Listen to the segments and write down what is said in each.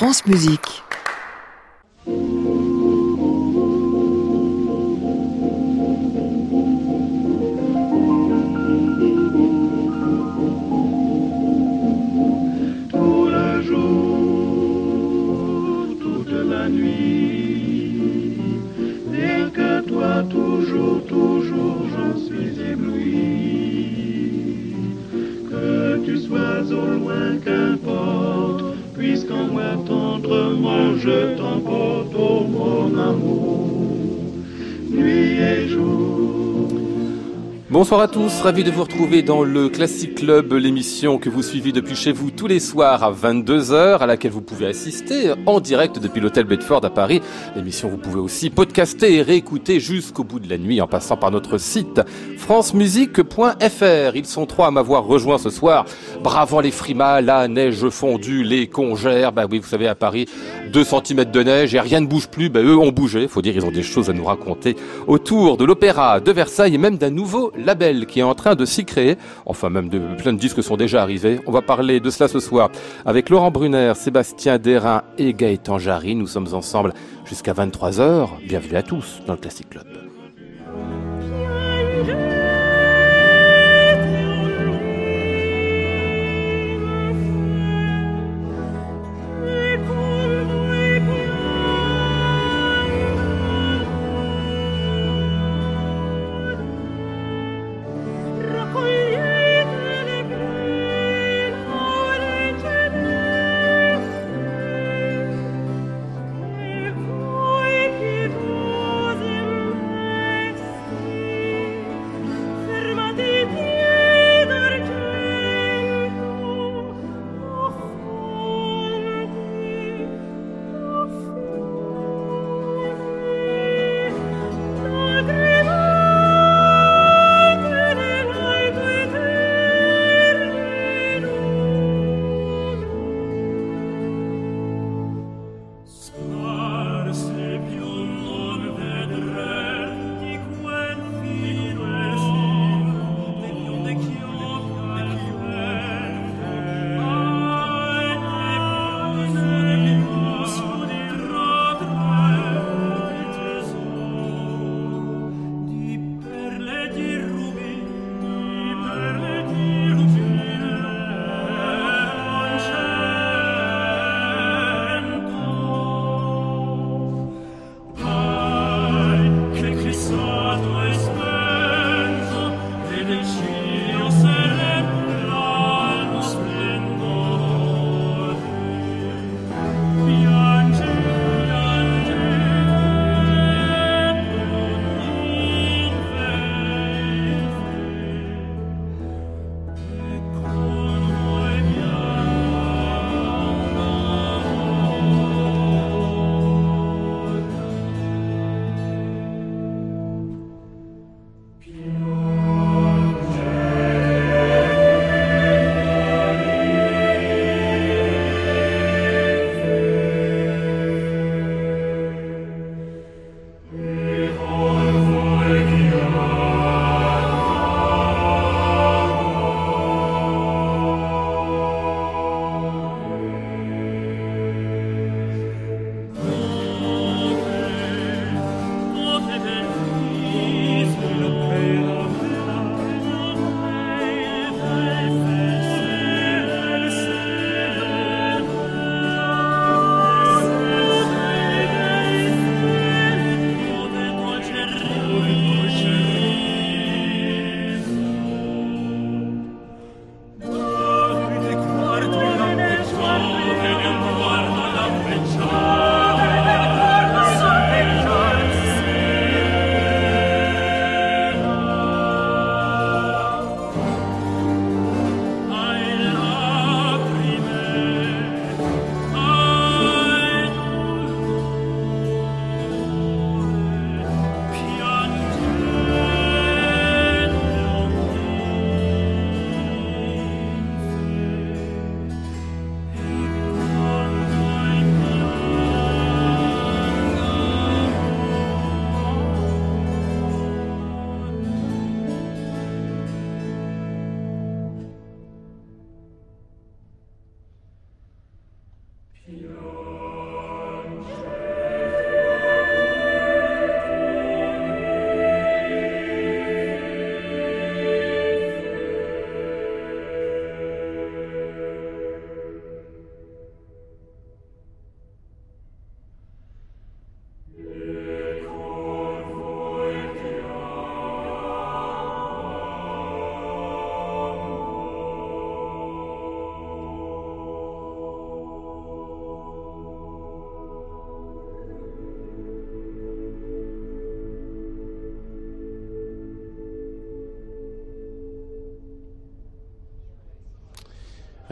France Musique. Bonsoir à tous, ravi de vous retrouver dans le Classic Club, l'émission que vous suivez depuis chez vous tous les soirs à 22h, à laquelle vous pouvez assister en direct depuis l'hôtel Bedford à Paris. L'émission vous pouvez aussi podcaster et réécouter jusqu'au bout de la nuit en passant par notre site francemusique.fr. Ils sont trois à m'avoir rejoint ce soir, bravant les frimas, la neige fondue, les congères. Bah oui, vous savez, à Paris, 2 cm de neige et rien ne bouge plus. Bah eux ont bougé, faut dire, ils ont des choses à nous raconter autour de l'opéra, de Versailles et même d'un nouveau label qui est en train de s'y créer. Enfin, même de, plein de disques sont déjà arrivés. On va parler de cela ce soir avec Laurent Brunner, Sébastien Derain et Gaëtan Jarry. Nous sommes ensemble jusqu'à 23h. Bienvenue à tous dans le Classic Club.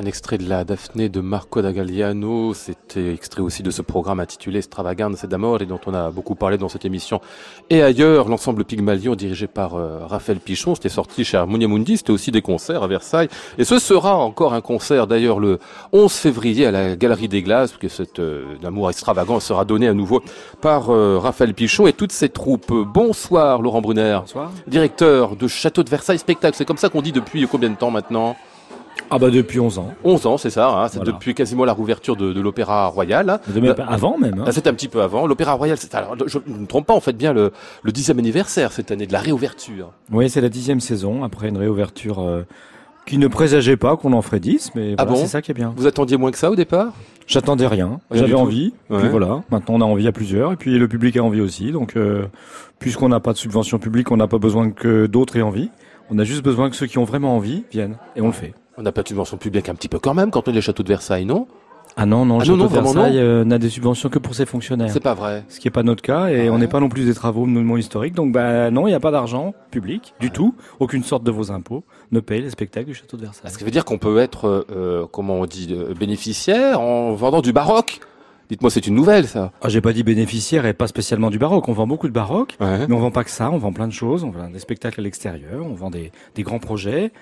Un extrait de la Daphné de Marco da Galliano, c'était extrait aussi de ce programme intitulé Stravaganza d'Amore et dont on a beaucoup parlé dans cette émission. Et ailleurs, l'ensemble Pygmalion dirigé par euh, Raphaël Pichon, c'était sorti chez Harmonia Mundi, c'était aussi des concerts à Versailles. Et ce sera encore un concert d'ailleurs le 11 février à la Galerie des Glaces, que cet euh, amour extravagant sera donné à nouveau par euh, Raphaël Pichon et toutes ses troupes. Bonsoir Laurent Brunner. Bonsoir. Directeur de Château de Versailles Spectacle, c'est comme ça qu'on dit depuis combien de temps maintenant? Ah bah depuis 11 ans. 11 ans, c'est ça. Hein, c'est depuis quasiment la rouverture de, de l'Opéra Royal. Hein. De, avant même. Hein. Ah, c'était un petit peu avant. L'Opéra Royal, alors je ne me trompe pas, on fait bien le, le dixième anniversaire cette année de la réouverture. Oui, c'est la dixième saison après une réouverture euh, qui ne présageait pas qu'on en ferait 10, mais ah voilà, c'est ça qui est bien. Vous attendiez moins que ça au départ? J'attendais rien. J'avais envie. Ouais. Puis voilà. Maintenant, on a envie à plusieurs, et puis le public a envie aussi. Donc, euh, puisqu'on n'a pas de subvention publique, on n'a pas besoin que d'autres aient envie. On a juste besoin que ceux qui ont vraiment envie viennent, et on le fait. On n'a pas de subvention publique un petit peu quand même quand on est les châteaux de Versailles, non? Ah non, non, le ah château de Versailles euh, n'a des subventions que pour ses fonctionnaires. C'est pas vrai. Ce qui n'est pas notre cas, et ah on n'est pas non plus des travaux de monument historique. Donc bah non, il n'y a pas d'argent public du tout. Aucune sorte de vos impôts ne paye les spectacles du château de Versailles. Ce qui veut dire qu'on peut être, euh, comment on dit, euh, bénéficiaire en vendant du baroque Dites-moi, c'est une nouvelle, ça. Ah, j'ai pas dit bénéficiaire et pas spécialement du baroque. On vend beaucoup de baroque, ouais. mais on vend pas que ça. On vend plein de choses. On vend des spectacles à l'extérieur. On vend des, des grands projets.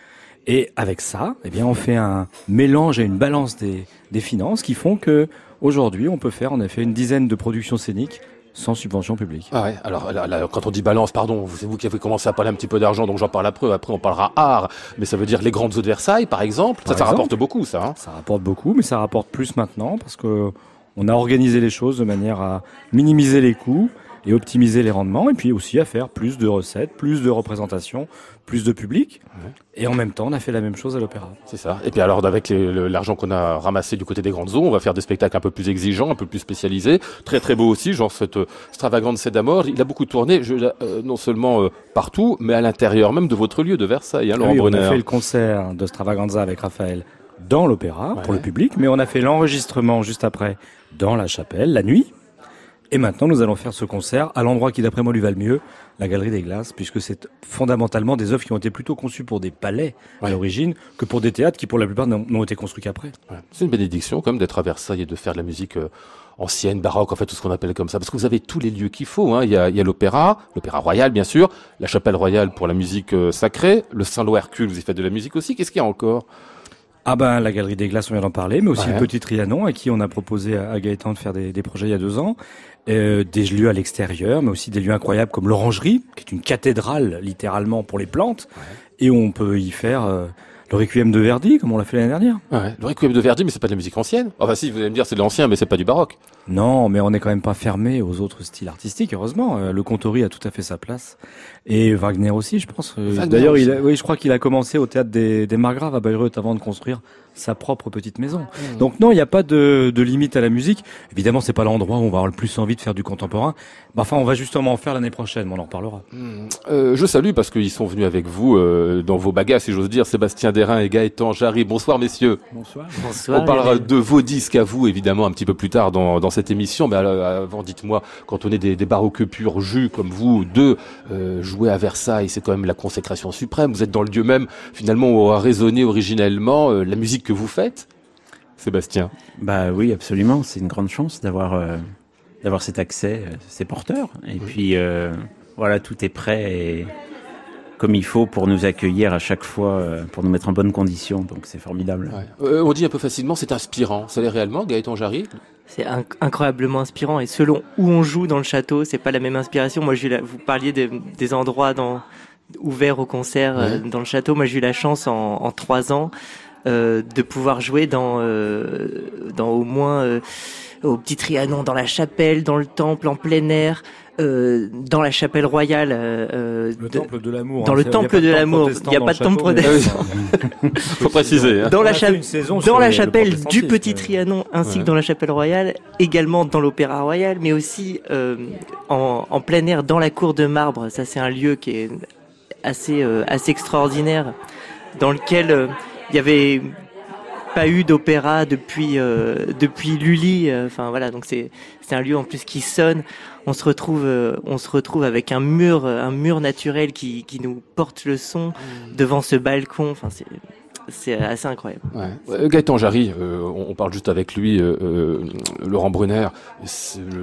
Et avec ça, eh bien, on fait un mélange et une balance des, des finances qui font que aujourd'hui, on peut faire en effet une dizaine de productions scéniques sans subvention publique. Ah ouais. Alors là, là, quand on dit balance, pardon, c'est vous qui avez commencé à parler un petit peu d'argent, donc j'en parle après. Après, on parlera art, mais ça veut dire les grandes eaux de Versailles, par exemple. Par ça, exemple, ça rapporte beaucoup, ça. Hein ça rapporte beaucoup, mais ça rapporte plus maintenant parce que on a organisé les choses de manière à minimiser les coûts et optimiser les rendements, et puis aussi à faire plus de recettes, plus de représentations, plus de public. Ouais. Et en même temps, on a fait la même chose à l'opéra. C'est ça. Et puis alors, avec l'argent qu'on a ramassé du côté des grandes eaux, on va faire des spectacles un peu plus exigeants, un peu plus spécialisés, très très beaux aussi, genre cette euh, Stravagante d'Amor. Il a beaucoup tourné, je, euh, non seulement euh, partout, mais à l'intérieur même de votre lieu de Versailles, hein, Laurent oui. On a fait le concert de Stravaganza avec Raphaël dans l'opéra ouais. pour le public, mais on a fait l'enregistrement juste après dans la chapelle, la nuit. Et maintenant, nous allons faire ce concert à l'endroit qui, d'après moi, lui va le mieux, la Galerie des Glaces, puisque c'est fondamentalement des œuvres qui ont été plutôt conçues pour des palais ouais. à l'origine que pour des théâtres qui, pour la plupart, n'ont été construits qu'après. Ouais. C'est une bénédiction, comme d'être à Versailles et de faire de la musique euh, ancienne, baroque, en fait, tout ce qu'on appelle comme ça, parce que vous avez tous les lieux qu'il faut. Hein. Il y a, il y a l'opéra, l'opéra royal, bien sûr, la chapelle royale pour la musique euh, sacrée, le Saint-Lô Hercule, vous y faites de la musique aussi. Qu'est-ce qu'il y a encore? Ah ben la Galerie des Glaces, on vient d'en parler, mais aussi ouais. le Petit Trianon, à qui on a proposé à Gaëtan de faire des, des projets il y a deux ans. Euh, des lieux à l'extérieur, mais aussi des lieux incroyables comme l'Orangerie, qui est une cathédrale littéralement pour les plantes, ouais. et on peut y faire euh, le Requiem de Verdi, comme on l'a fait l'année dernière. Ouais, le Requiem de Verdi, mais c'est pas de la musique ancienne. Enfin si, vous allez me dire c'est de l'ancien, mais c'est pas du baroque. Non, mais on n'est quand même pas fermé aux autres styles artistiques, heureusement. Euh, le Contori a tout à fait sa place. Et Wagner aussi, je pense. Euh, d'ailleurs, oui, je crois qu'il a commencé au théâtre des, des Margraves à Bayreuth avant de construire sa propre petite maison. Mmh. Donc non, il n'y a pas de, de, limite à la musique. Évidemment, c'est pas l'endroit où on va avoir le plus envie de faire du contemporain. Bah, enfin, on va justement en faire l'année prochaine, mais on en reparlera. Mmh. Euh, je salue parce qu'ils sont venus avec vous euh, dans vos bagages, si j'ose dire, Sébastien Derain et Gaëtan Jarry. Bonsoir, messieurs. Bonsoir. Bonsoir. On parlera de vos disques à vous, évidemment, un petit peu plus tard dans, dans cette émission. Mais avant, dites-moi, quand on est des, des baroques purs jus comme vous, deux, euh, jouer à Versailles, c'est quand même la consécration suprême. Vous êtes dans le lieu même, finalement, où a résonné originellement euh, la musique que vous faites Sébastien Bah oui, absolument. C'est une grande chance d'avoir euh, d'avoir cet accès, euh, ces porteurs. Et oui. puis euh, voilà, tout est prêt et comme il faut pour nous accueillir à chaque fois, euh, pour nous mettre en bonne condition. Donc c'est formidable. Ouais. Euh, on dit un peu facilement, c'est inspirant. Ça l'est réellement, Gaëtan Jarry? C'est inc incroyablement inspirant et selon où on joue dans le château, c'est pas la même inspiration. Moi, la, vous parliez des, des endroits dans, ouverts au concert ouais. dans le château. Moi, j'ai eu la chance en, en trois ans euh, de pouvoir jouer dans, euh, dans au moins euh, au Petit Trianon, dans la chapelle, dans le temple, en plein air. Euh, dans la chapelle royale, euh, le de, temple de l'amour. Dans hein, le temple de l'amour, il n'y a pas de temple protestant. Faut préciser. Hein. Dans la, cha dans la chapelle du Petit Trianon, ainsi ouais. que dans la chapelle royale, également dans l'Opéra Royal, mais aussi euh, en, en, plein air dans la cour de marbre. Ça, c'est un lieu qui est assez assez extraordinaire, dans lequel il y avait pas eu d'opéra depuis euh, depuis Lully enfin euh, voilà donc c'est c'est un lieu en plus qui sonne on se retrouve euh, on se retrouve avec un mur un mur naturel qui qui nous porte le son mmh. devant ce balcon enfin c'est c'est assez incroyable. Ouais. Gaëtan Jarry, euh, on, parle juste avec lui, euh, euh, Laurent Brunner,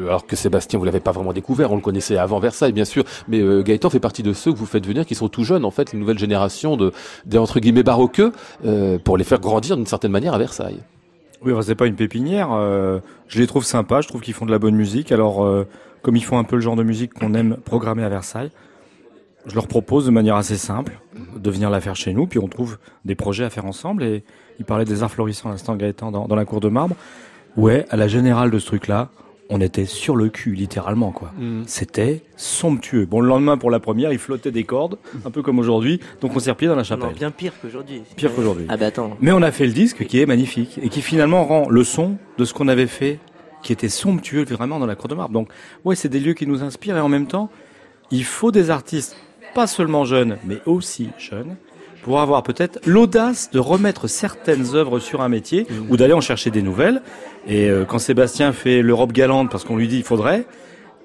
alors que Sébastien, vous l'avez pas vraiment découvert, on le connaissait avant Versailles, bien sûr, mais Gaëtan fait partie de ceux que vous faites venir qui sont tout jeunes, en fait, les nouvelles générations de, des entre guillemets baroqueux, pour les faire grandir d'une certaine manière à Versailles. Oui, c'est pas une pépinière. je les trouve sympas, je trouve qu'ils font de la bonne musique. Alors, comme ils font un peu le genre de musique qu'on aime programmer à Versailles, je leur propose de manière assez simple de venir la faire chez nous, puis on trouve des projets à faire ensemble. Et il parlait des arts florissants à l'instant Gaëtan dans, dans, la cour de marbre. Ouais, à la générale de ce truc-là, on était sur le cul, littéralement, quoi. Mm. C'était somptueux. Bon, le lendemain, pour la première, il flottait des cordes, un peu comme aujourd'hui, donc on s'est replié dans la chapelle. Non, bien pire qu'aujourd'hui. Pire qu'aujourd'hui. Ah bah attends. Mais on a fait le disque qui est magnifique, et qui finalement rend le son de ce qu'on avait fait, qui était somptueux, vraiment, dans la cour de marbre. Donc, ouais, c'est des lieux qui nous inspirent, et en même temps, il faut des artistes pas seulement jeunes, mais aussi jeunes, pour avoir peut-être l'audace de remettre certaines œuvres sur un métier mmh. ou d'aller en chercher des nouvelles. Et euh, quand Sébastien fait l'Europe galante parce qu'on lui dit il faudrait,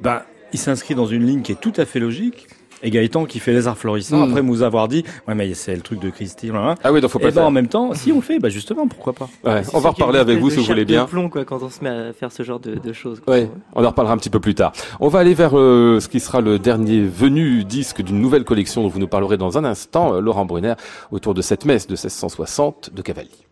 ben, il s'inscrit dans une ligne qui est tout à fait logique et Gaëtan qui fait les arts florissants, hmm. après nous avoir dit, ouais mais c'est le truc de Christine. Ah oui, donc faut pas. Et ben, en même temps, si on le fait, bah justement, pourquoi pas. Ouais, on va reparler avec vous si vous voulez bien. plomb quoi quand on se met à faire ce genre de, de choses. Ouais, on en reparlera un petit peu plus tard. On va aller vers euh, ce qui sera le dernier venu disque d'une nouvelle collection dont vous nous parlerez dans un instant, euh, Laurent Brunner, autour de cette messe de 1660 de Cavalli.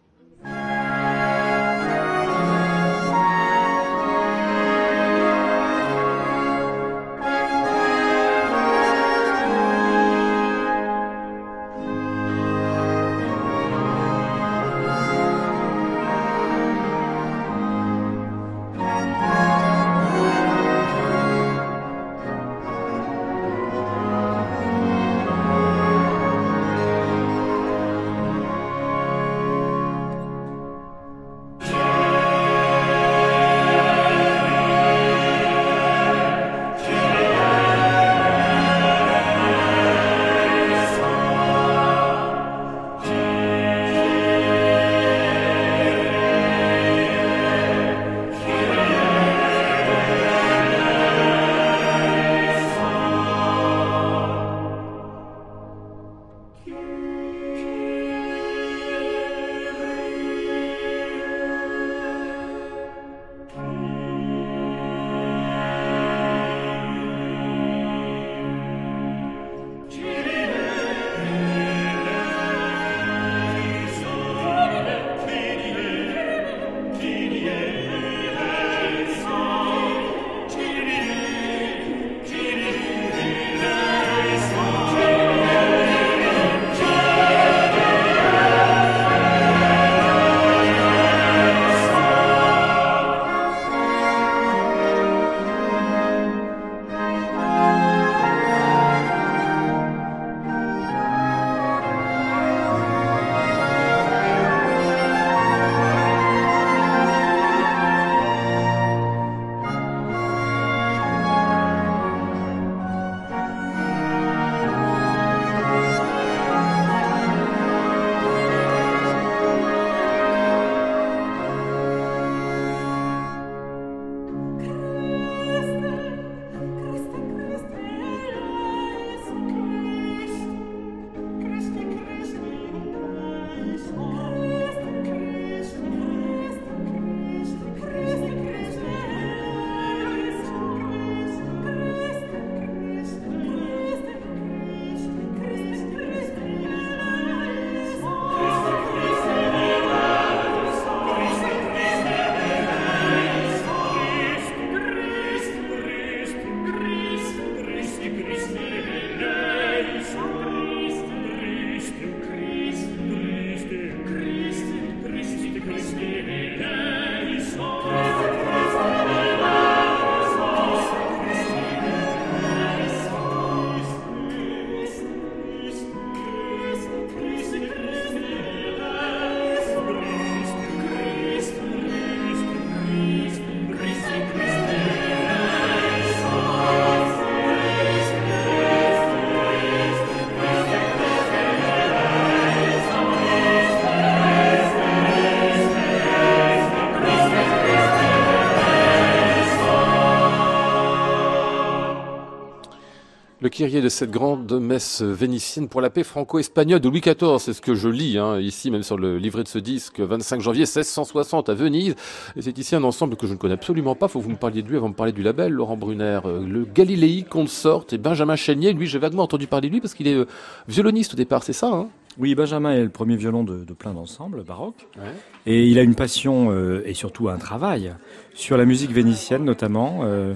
Kyrie de cette grande messe vénitienne pour la paix franco-espagnole de Louis XIV, c'est ce que je lis hein, ici, même sur le livret de ce disque, 25 janvier 1660 à Venise. Et c'est ici un ensemble que je ne connais absolument pas. Faut que vous me parliez de lui avant de me parler du label, Laurent Brunner. Euh, le Galilei Consort et Benjamin Chénier, lui, j'ai vaguement entendu parler de lui parce qu'il est euh, violoniste au départ, c'est ça hein? Oui, Benjamin est le premier violon de, de plein d'ensembles baroques. Ouais. Et il a une passion euh, et surtout un travail sur la musique vénitienne notamment, euh,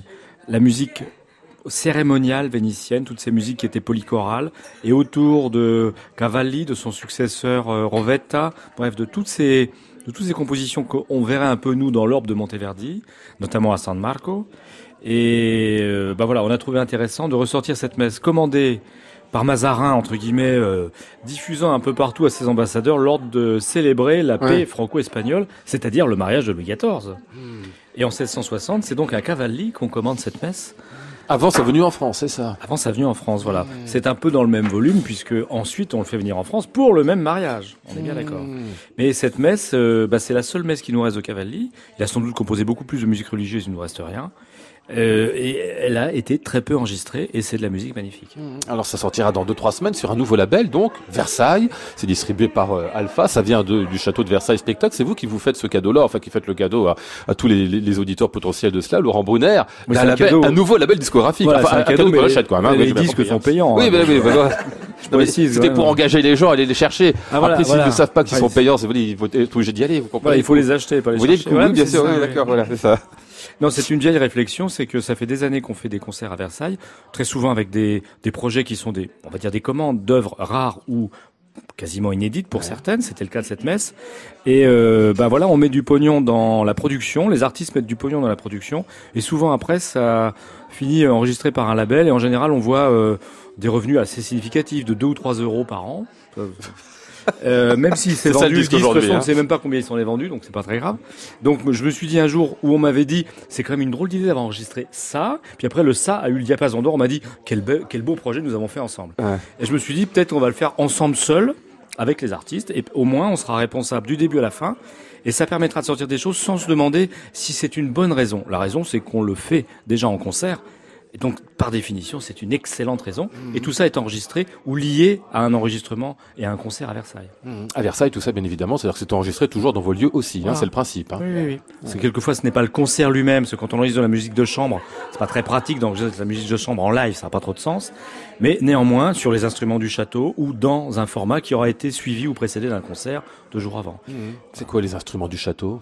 la musique cérémoniale vénitienne, toutes ces musiques qui étaient polychorales, et autour de Cavalli, de son successeur euh, Rovetta, bref, de toutes ces de toutes ces compositions qu'on verrait un peu nous dans l'orbe de Monteverdi, notamment à San Marco. Et euh, bah voilà, on a trouvé intéressant de ressortir cette messe commandée par Mazarin, entre guillemets, euh, diffusant un peu partout à ses ambassadeurs l'ordre de célébrer la paix franco-espagnole, c'est-à-dire le mariage de Louis XIV. Hmm. Et en 1660, c'est donc à Cavalli qu'on commande cette messe. Avant sa venue en France, c'est ça? Avant sa venue en France, voilà. C'est un peu dans le même volume, puisque ensuite on le fait venir en France pour le même mariage. On est bien d'accord. Hmm. Mais cette messe, euh, bah, c'est la seule messe qui nous reste de Cavalli. Il a sans doute composé beaucoup plus de musique religieuse, il ne nous reste rien. Euh, et elle a été très peu enregistrée et c'est de la musique magnifique. Mmh. Alors ça sortira dans 2-3 semaines sur un nouveau label, donc Versailles. C'est distribué par euh, Alpha. Ça vient de, du château de Versailles Spectacle. C'est vous qui vous faites ce cadeau-là, enfin qui faites le cadeau à, à tous les, les, auditeurs potentiels de cela. Laurent Brunner, un, un, label, un, nouveau label discographique. Voilà, enfin, un, cadeau, cadeau qu'on achète quand même. Hein, les disques sont payants. Oui, hein, oui, oui. C'était pour engager les gens, aller les chercher. Ah, voilà, Après, s'ils voilà. ne savent pas qu'ils sont payants, c'est il faut être obligé d'y aller. Vous comprenez Il faut les acheter, pas les chercher. Vous voyez, bien sûr, d'accord, voilà, c'est ça. Non, c'est une vieille réflexion, c'est que ça fait des années qu'on fait des concerts à Versailles, très souvent avec des, des projets qui sont des, on va dire des commandes d'œuvres rares ou quasiment inédites pour certaines, c'était le cas de cette messe. Et euh, bah voilà, on met du pognon dans la production, les artistes mettent du pognon dans la production, et souvent après ça finit enregistré par un label, et en général on voit euh, des revenus assez significatifs de 2 ou 3 euros par an. Euh, même si c'est vendu, le disque, disque on ne sait même pas combien ils sont les vendus, donc c'est pas très grave. Donc je me suis dit un jour où on m'avait dit, c'est quand même une drôle d'idée d'avoir enregistré ça, puis après le ça a eu le diapason d'or, on m'a dit quel, be quel beau projet nous avons fait ensemble. Ouais. Et je me suis dit peut-être qu'on va le faire ensemble seul avec les artistes, et au moins on sera responsable du début à la fin. Et ça permettra de sortir des choses sans se demander si c'est une bonne raison. La raison, c'est qu'on le fait déjà en concert, et donc, par définition, c'est une excellente raison. Mmh. Et tout ça est enregistré ou lié à un enregistrement et à un concert à Versailles. Mmh. À Versailles, tout ça, bien évidemment, c'est-à-dire que c'est enregistré toujours dans vos lieux aussi. Hein, c'est le principe. Hein. Oui, oui, oui. C'est quelquefois, ce n'est pas le concert lui-même. Parce que quand on enregistre de la musique de chambre, c'est pas très pratique d'enregistrer de la musique de chambre en live. Ça n'a pas trop de sens. Mais néanmoins, sur les instruments du château ou dans un format qui aura été suivi ou précédé d'un concert deux jours avant. Mmh. C'est quoi les instruments du château?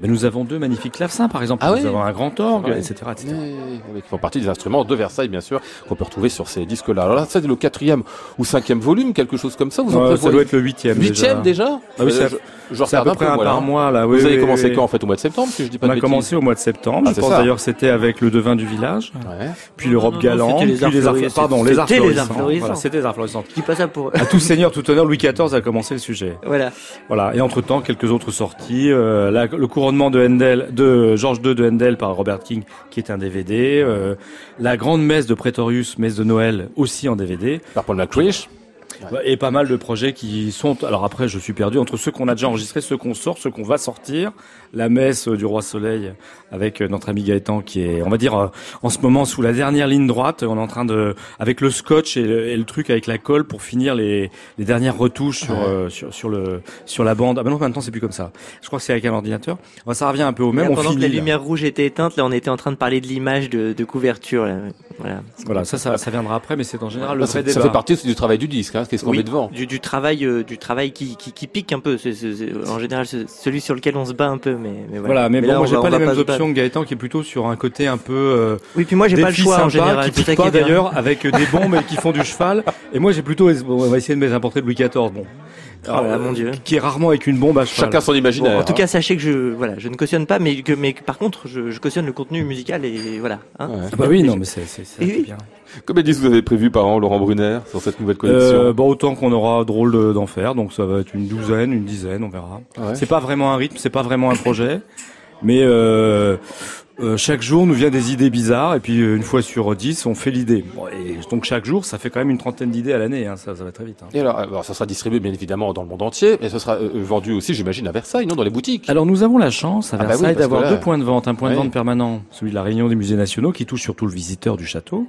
Mais nous avons deux magnifiques clavecins, par exemple. Ah nous avons un grand orgue, etc., etc. Oui, qui font partie des instruments de Versailles, bien sûr, qu'on peut retrouver sur ces disques-là. Alors là, c'est le quatrième ou cinquième volume, quelque chose comme ça. Vous en ça doit être le huitième. Huitième déjà, déjà ah oui, euh, je à peu près un, par mois là. Oui, vous avez commencé quand en fait au mois de septembre, si je dis pas On a commencé au mois de septembre. Ah, je pense d'ailleurs c'était avec le devin du village, ouais. puis l'Europe galante, puis les arts, pardon, les arts florissants. C'était les arts florissants. Je dis pas ça pour. À tout seigneur, tout honneur, Louis XIV a commencé le sujet. Voilà. Voilà. Et entre temps, quelques autres sorties. Euh, le couronnement de Handel, de Georges II de Handel par Robert King, qui est un DVD. Euh, la grande messe de Pretorius, messe de Noël, aussi en DVD. Par Paul McCrish. Et pas mal de projets qui sont. Alors après, je suis perdu entre ceux qu'on a déjà enregistrés, ceux qu'on sort, ceux qu'on va sortir. La messe du roi Soleil avec notre ami Gaëtan qui est, on va dire, euh, en ce moment sous la dernière ligne droite. On est en train de, avec le scotch et le, et le truc avec la colle pour finir les, les dernières retouches sur, euh, sur, sur le sur la bande. Ah ben non, maintenant c'est plus comme ça. Je crois que c'est avec un ordinateur. Enfin, ça revient un peu au même. Là, pendant on finit, que la lumière rouge était éteinte, là, on était en train de parler de l'image de, de couverture. Là. Voilà. Voilà, ça, ça, ça viendra après, mais c'est en général le ça, vrai ça fait partie du travail du disque. Hein, Qu'est-ce qu'on oui, met devant du, du travail, euh, du travail qui, qui, qui pique un peu. C est, c est, en général, celui sur lequel on se bat un peu, mais, mais voilà. mais, mais bon, moi j'ai pas les mêmes options que Gaëtan, qui est plutôt sur un côté un peu. Euh, oui, puis moi j'ai pas le choix sympa, en général. Qui pique pas d'ailleurs, avec des bombes qui font du cheval. Et moi j'ai plutôt, on va essayer de mettre un portrait de Louis XIV. Bon. Oh là, mon Dieu. Qui est rarement avec une bombe à cheval. Chacun son imaginaire. Bon, en tout cas, sachez que je, voilà, je ne cautionne pas, mais que, mais que, par contre, je, je cautionne le contenu musical et voilà. Hein. Ouais. Ah bah oui, non, mais c'est, c'est, c'est oui. bien. Combien de disques vous avez prévu par an, Laurent Brunner, sur cette nouvelle collection euh, bon, Autant qu'on aura drôle d'en faire, donc ça va être une douzaine, une dizaine, on verra. Ouais. C'est pas vraiment un rythme, c'est pas vraiment un projet, mais euh, euh, chaque jour nous vient des idées bizarres et puis euh, une fois sur dix on fait l'idée. et donc chaque jour ça fait quand même une trentaine d'idées à l'année, hein, ça, ça va très vite. Hein. Et alors, ça sera distribué bien évidemment dans le monde entier, mais ce sera euh, vendu aussi j'imagine à Versailles, non dans les boutiques. Alors nous avons la chance à ah bah Versailles d'avoir deux points de vente, un point de vente permanent, celui de la Réunion des musées nationaux qui touche surtout le visiteur du château,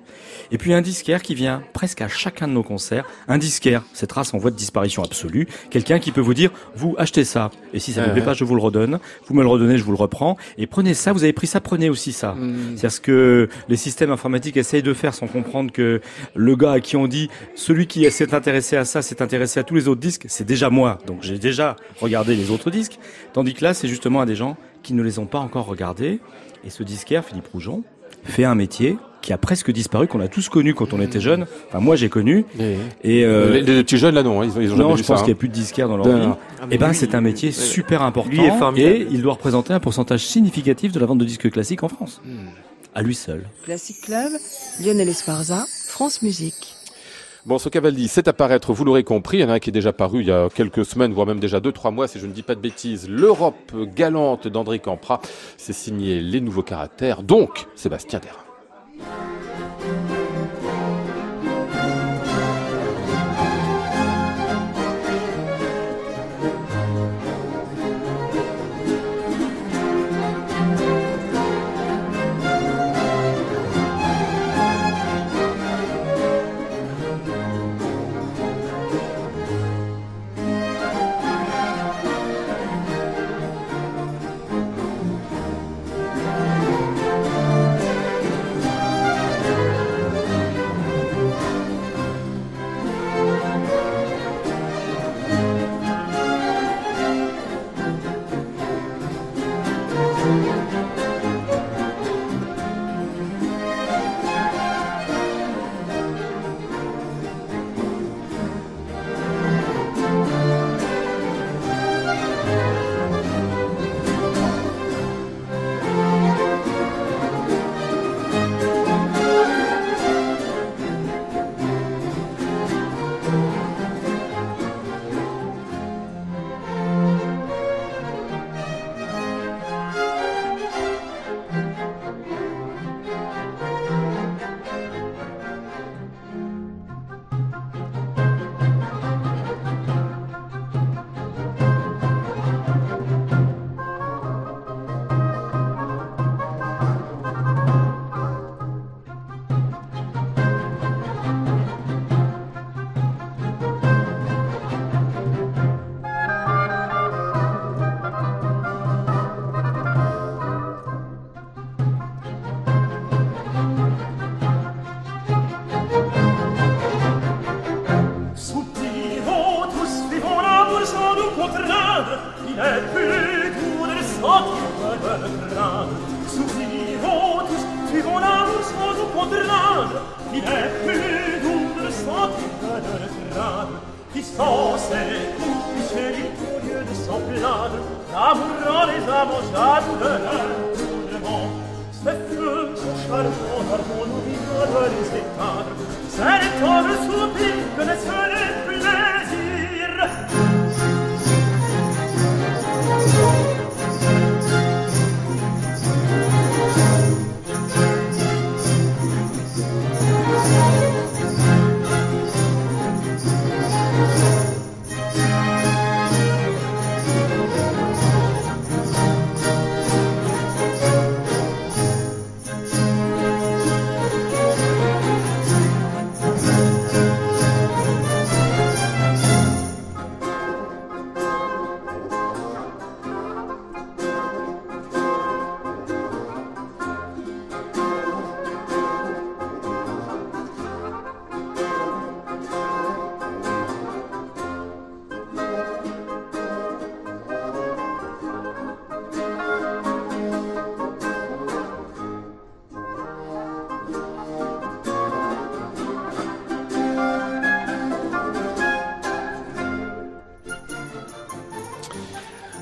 et puis un disquaire qui vient presque à chacun de nos concerts. Un disquaire, cette race en voie de disparition absolue, quelqu'un qui peut vous dire vous achetez ça et si ça ne vous plaît pas je vous le redonne, vous me le redonnez je vous le reprends et prenez ça, vous avez pris ça, prenez aussi ça. Hmm. C'est ce que les systèmes informatiques essayent de faire sans comprendre que le gars à qui on dit celui qui s'est intéressé à ça s'est intéressé à tous les autres disques, c'est déjà moi. Donc j'ai déjà regardé les autres disques. Tandis que là, c'est justement à des gens qui ne les ont pas encore regardés. Et ce disquaire, Philippe Rougeon, fait un métier qui a presque disparu, qu'on a tous connu quand on était jeune. Enfin, moi, j'ai connu. Et, euh, les, petits jeunes là, non, hein, ils, ont non, je pense qu'il n'y a plus de disquaires dans leur vie. et ah, eh ben, c'est un métier super important. et il doit représenter un pourcentage significatif de la vente de disques classiques en France. Hmm. À lui seul. Classic Club, Lionel Esparza, France Musique. Bon, ce Cavaldi, c'est à paraître, vous l'aurez compris, il y en a un qui est déjà paru il y a quelques semaines, voire même déjà deux, trois mois, si je ne dis pas de bêtises, L'Europe galante d'André Campra, c'est signé Les Nouveaux Caractères, donc Sébastien Terrain.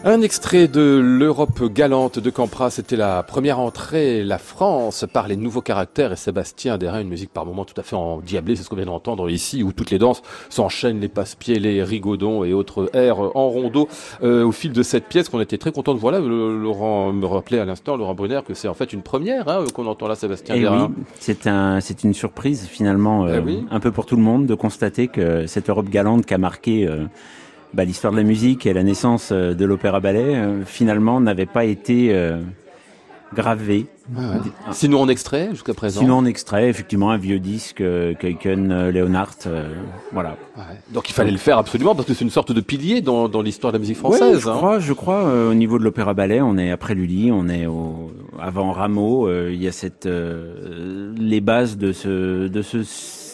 Un extrait de l'Europe galante de Campra, c'était la première entrée, la France, par les nouveaux caractères. Et Sébastien derrière une musique par moments tout à fait endiablée, c'est ce qu'on vient d'entendre ici, où toutes les danses s'enchaînent, les passe-pieds, les rigodons et autres airs en rondeau euh, au fil de cette pièce qu'on était très content de voir là. Laurent me rappelait à l'instant, Laurent Brunner, que c'est en fait une première hein, qu'on entend là, Sébastien et eh Oui, c'est un, c'est une surprise finalement, euh, eh un peu pour tout le monde, de constater que cette Europe galante qui a marqué euh, bah, l'histoire de la musique et la naissance euh, de l'opéra-ballet, euh, finalement, n'avait pas été euh, gravé. Ah Sinon en extrait jusqu'à présent. Sinon en extrait, effectivement, un vieux disque, euh, Keuken, Leonhardt, voilà. Donc il fallait le faire absolument parce que c'est une sorte de pilier dans, dans l'histoire de la musique française. je hein. crois, je crois. au niveau de l'opéra ballet, on est après Lully, on est au, avant Rameau. il y a cette les bases de ce de ce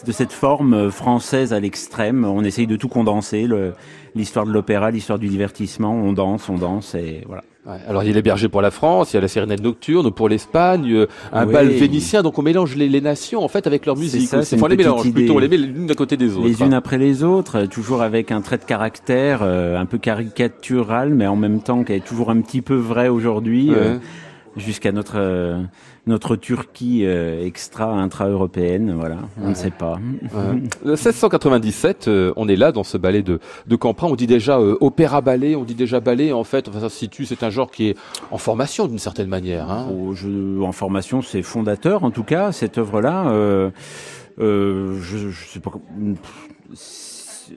de cette forme française à l'extrême. On essaye de tout condenser. Le, l'histoire de l'opéra, l'histoire du divertissement. On danse, on danse et voilà. Ouais, alors il y a les bergers pour la France, il y a la sérénade nocturne pour l'Espagne, euh, un bal vénitien. Donc on mélange les, les, nations en fait avec leur musique. C'est ça, les mélange plutôt, on les met l'une à côté des autres. Les unes après les autres, toujours avec un trait de caractère euh, un peu caricatural, mais en même temps qui est toujours un petit peu vrai aujourd'hui. Euh, jusqu'à notre euh, notre Turquie euh, extra intra-européenne, voilà, on ne sait pas. Ouais. 1697, euh, on est là dans ce ballet de de Campra, on dit déjà opéra ballet, on dit déjà ballet en fait, enfin ça se situe, c'est un genre qui est en formation d'une certaine manière. Hein. Oh, je, en formation, c'est fondateur en tout cas cette œuvre-là. je, je sais pas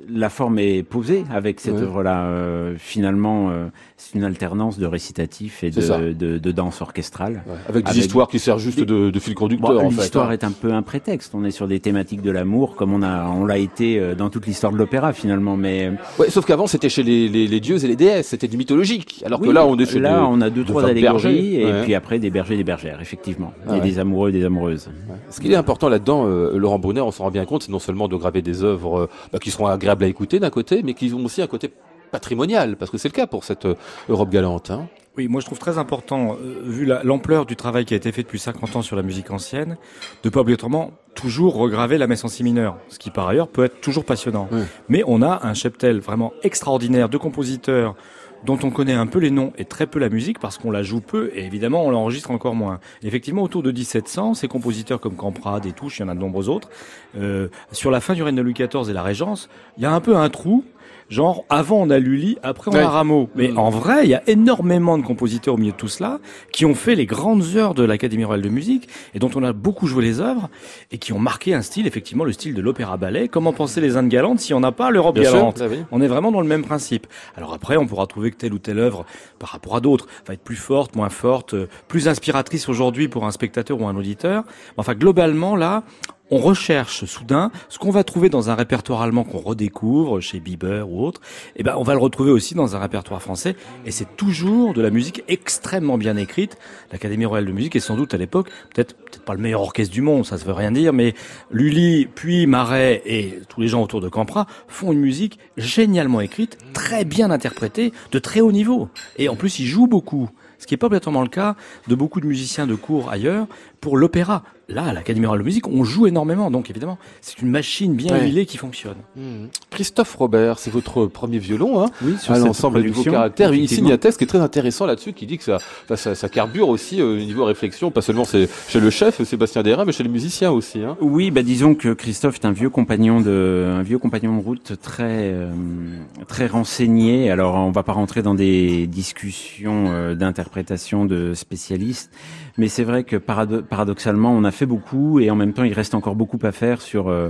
la forme est posée avec cette œuvre-là. Euh, finalement, euh, c'est une alternance de récitatif et de, de, de, danse orchestrale. Avec des histoires qui servent juste de, de fil conducteur. en l'histoire hein. est un peu un prétexte. On est sur des thématiques de l'amour, comme on a, on l'a été euh, dans toute l'histoire de l'opéra finalement. Mais ouais, sauf qu'avant c'était chez les, les, les, dieux et les déesses, c'était du mythologique. Alors que là, on est là, on a deux trois allégories et puis après des bergers, des bergères, effectivement, et des amoureux, des amoureuses. Ce qui est important là-dedans, Laurent Brunner, on s'en rend bien compte, c'est non seulement de graver des œuvres bah, qui seront agréables à écouter d'un côté, mais qui ont aussi un côté patrimonial, parce que c'est le cas pour cette euh, Europe galante. Hein. Oui, moi je trouve très important, euh, vu l'ampleur du travail qui a été fait depuis 50 ans sur la musique ancienne, de pas obligatoirement toujours regraver la messe en si mineur, ce qui par ailleurs peut être toujours passionnant. Mais on a un cheptel vraiment extraordinaire de compositeurs dont on connaît un peu les noms et très peu la musique parce qu'on la joue peu et évidemment on l'enregistre encore moins. effectivement, autour de 1700, ces compositeurs comme Camprade des Touches, il y en a de nombreux autres, euh, sur la fin du règne de Louis XIV et la Régence, il y a un peu un trou genre avant on a Lully, après on a Rameau. Mais mm. en vrai, il y a énormément de compositeurs au milieu de tout cela qui ont fait les grandes heures de l'Académie royale de musique et dont on a beaucoup joué les œuvres et qui ont marqué un style, effectivement le style de l'opéra ballet. Comment penser les Indes galantes si on n'a pas l'Europe galante bah On est vraiment dans le même principe. Alors après, on pourra trouver que telle ou telle œuvre par rapport à d'autres va être plus forte, moins forte, euh, plus inspiratrice aujourd'hui pour un spectateur ou un auditeur. Enfin, globalement là, on recherche soudain ce qu'on va trouver dans un répertoire allemand qu'on redécouvre chez Bieber ou autre, et eh ben on va le retrouver aussi dans un répertoire français. Et c'est toujours de la musique extrêmement bien écrite. L'Académie royale de musique est sans doute à l'époque peut-être peut-être pas le meilleur orchestre du monde, ça se veut rien dire, mais Lully puis Marais et tous les gens autour de Campra font une musique génialement écrite, très bien interprétée, de très haut niveau. Et en plus ils jouent beaucoup ce qui n'est pas obligatoirement le cas de beaucoup de musiciens de cours ailleurs pour l'opéra. Là, à l'Académie royale de musique, on joue énormément, donc évidemment, c'est une machine bien huilée qui fonctionne. Mmh. Christophe Robert, c'est votre premier violon, hein, oui, sur à l'ensemble du caractère. Il signe un texte qui est très intéressant là-dessus, qui dit que ça, ça, ça carbure aussi euh, au niveau réflexion, pas seulement chez le chef Sébastien Derain, mais chez les musiciens aussi. Hein. Oui, bah disons que Christophe est un vieux compagnon de, un vieux compagnon de route très, euh, très renseigné. Alors, on va pas rentrer dans des discussions euh, d'interprétation de spécialistes, mais c'est vrai que paradoxalement, on a fait beaucoup et en même temps, il reste encore beaucoup à faire sur euh,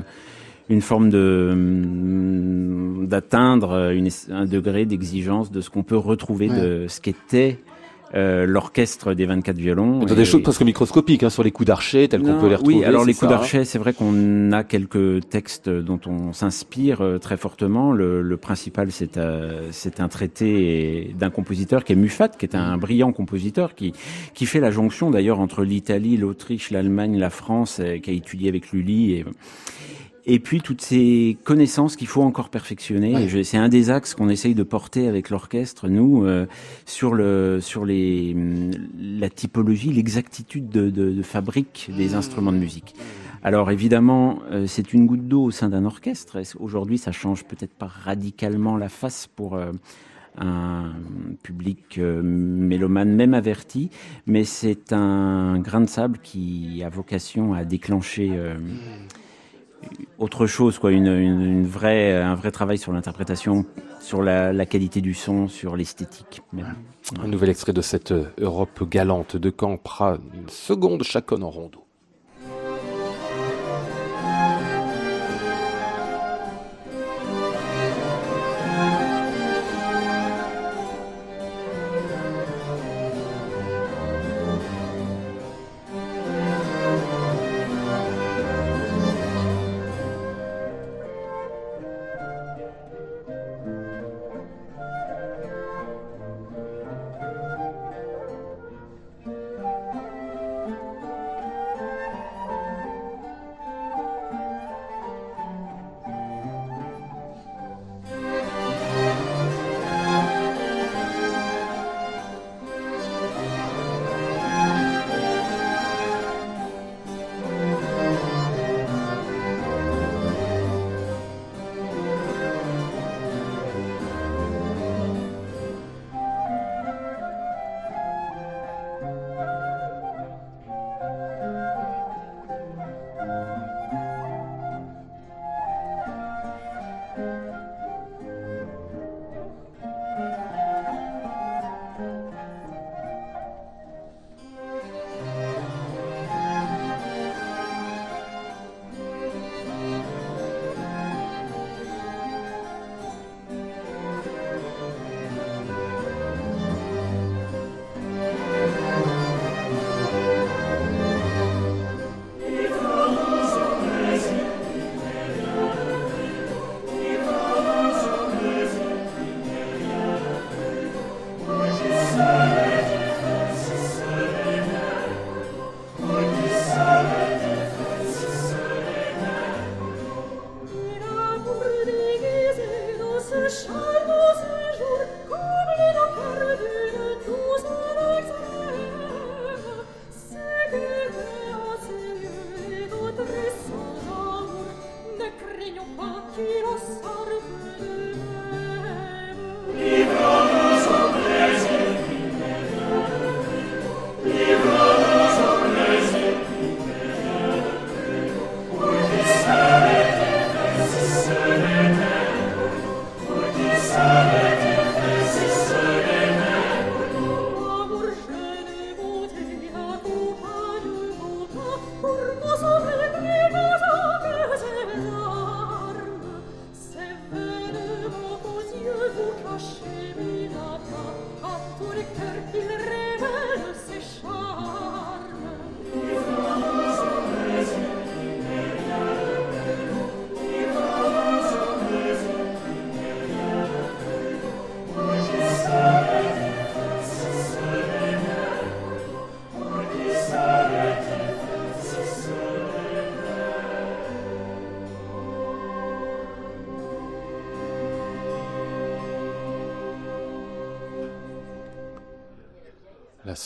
une forme de hum, d'atteindre un degré d'exigence de ce qu'on peut retrouver de ce qu'était euh, l'orchestre des 24 violons. Dans des choses presque microscopiques, hein, sur les coups d'archet, tels qu'on peut les retrouver. Oui, alors les coups d'archet, c'est vrai qu'on a quelques textes dont on s'inspire euh, très fortement. Le, le principal, c'est euh, un traité d'un compositeur qui est Muffat, qui est un brillant compositeur, qui, qui fait la jonction d'ailleurs entre l'Italie, l'Autriche, l'Allemagne, la France, qui a étudié avec Lully. Et, et puis toutes ces connaissances qu'il faut encore perfectionner. C'est un des axes qu'on essaye de porter avec l'orchestre, nous, euh, sur le sur les mm, la typologie, l'exactitude de, de, de, fabrique des instruments de musique. Alors évidemment, euh, c'est une goutte d'eau au sein d'un orchestre. Aujourd'hui, ça change peut-être pas radicalement la face pour euh, un public euh, mélomane, même averti, mais c'est un grain de sable qui a vocation à déclencher euh, autre chose, quoi, une, vraie, un vrai travail sur l'interprétation, sur la, qualité du son, sur l'esthétique. Un nouvel extrait de cette Europe galante de Campra, une seconde chaconne en rondeau.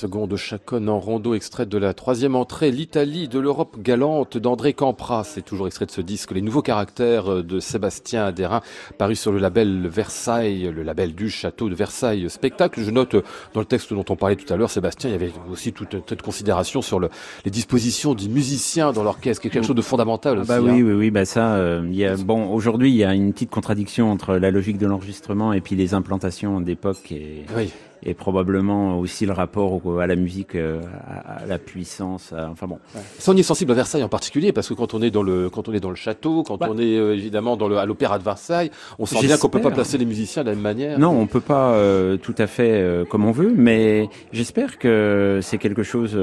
Seconde chaconne en rondeau, extrait de la troisième entrée, l'Italie de l'Europe galante d'André Campra. C'est toujours extrait de ce disque, les nouveaux caractères de Sébastien Adérin, paru sur le label Versailles, le label du château de Versailles spectacle. Je note dans le texte dont on parlait tout à l'heure, Sébastien, il y avait aussi toute une considération sur le, les dispositions du musicien dans l'orchestre, qui est quelque chose de fondamental ah aussi. bah oui, hein. oui, oui, bah ça, euh, y a, bon, aujourd'hui, il y a une petite contradiction entre la logique de l'enregistrement et puis les implantations d'époque et, oui et probablement aussi le rapport à la musique, euh, à, la puissance. enfin bon. Ça, on y est sensible à Versailles en particulier parce que quand on est dans le quand on est dans le château, quand on est euh, évidemment dans le à l'opéra de Versailles, on sent bien qu'on peut pas placer les musiciens de la même manière. Non, on peut pas euh, tout à fait comme on veut, mais j'espère que c'est quelque chose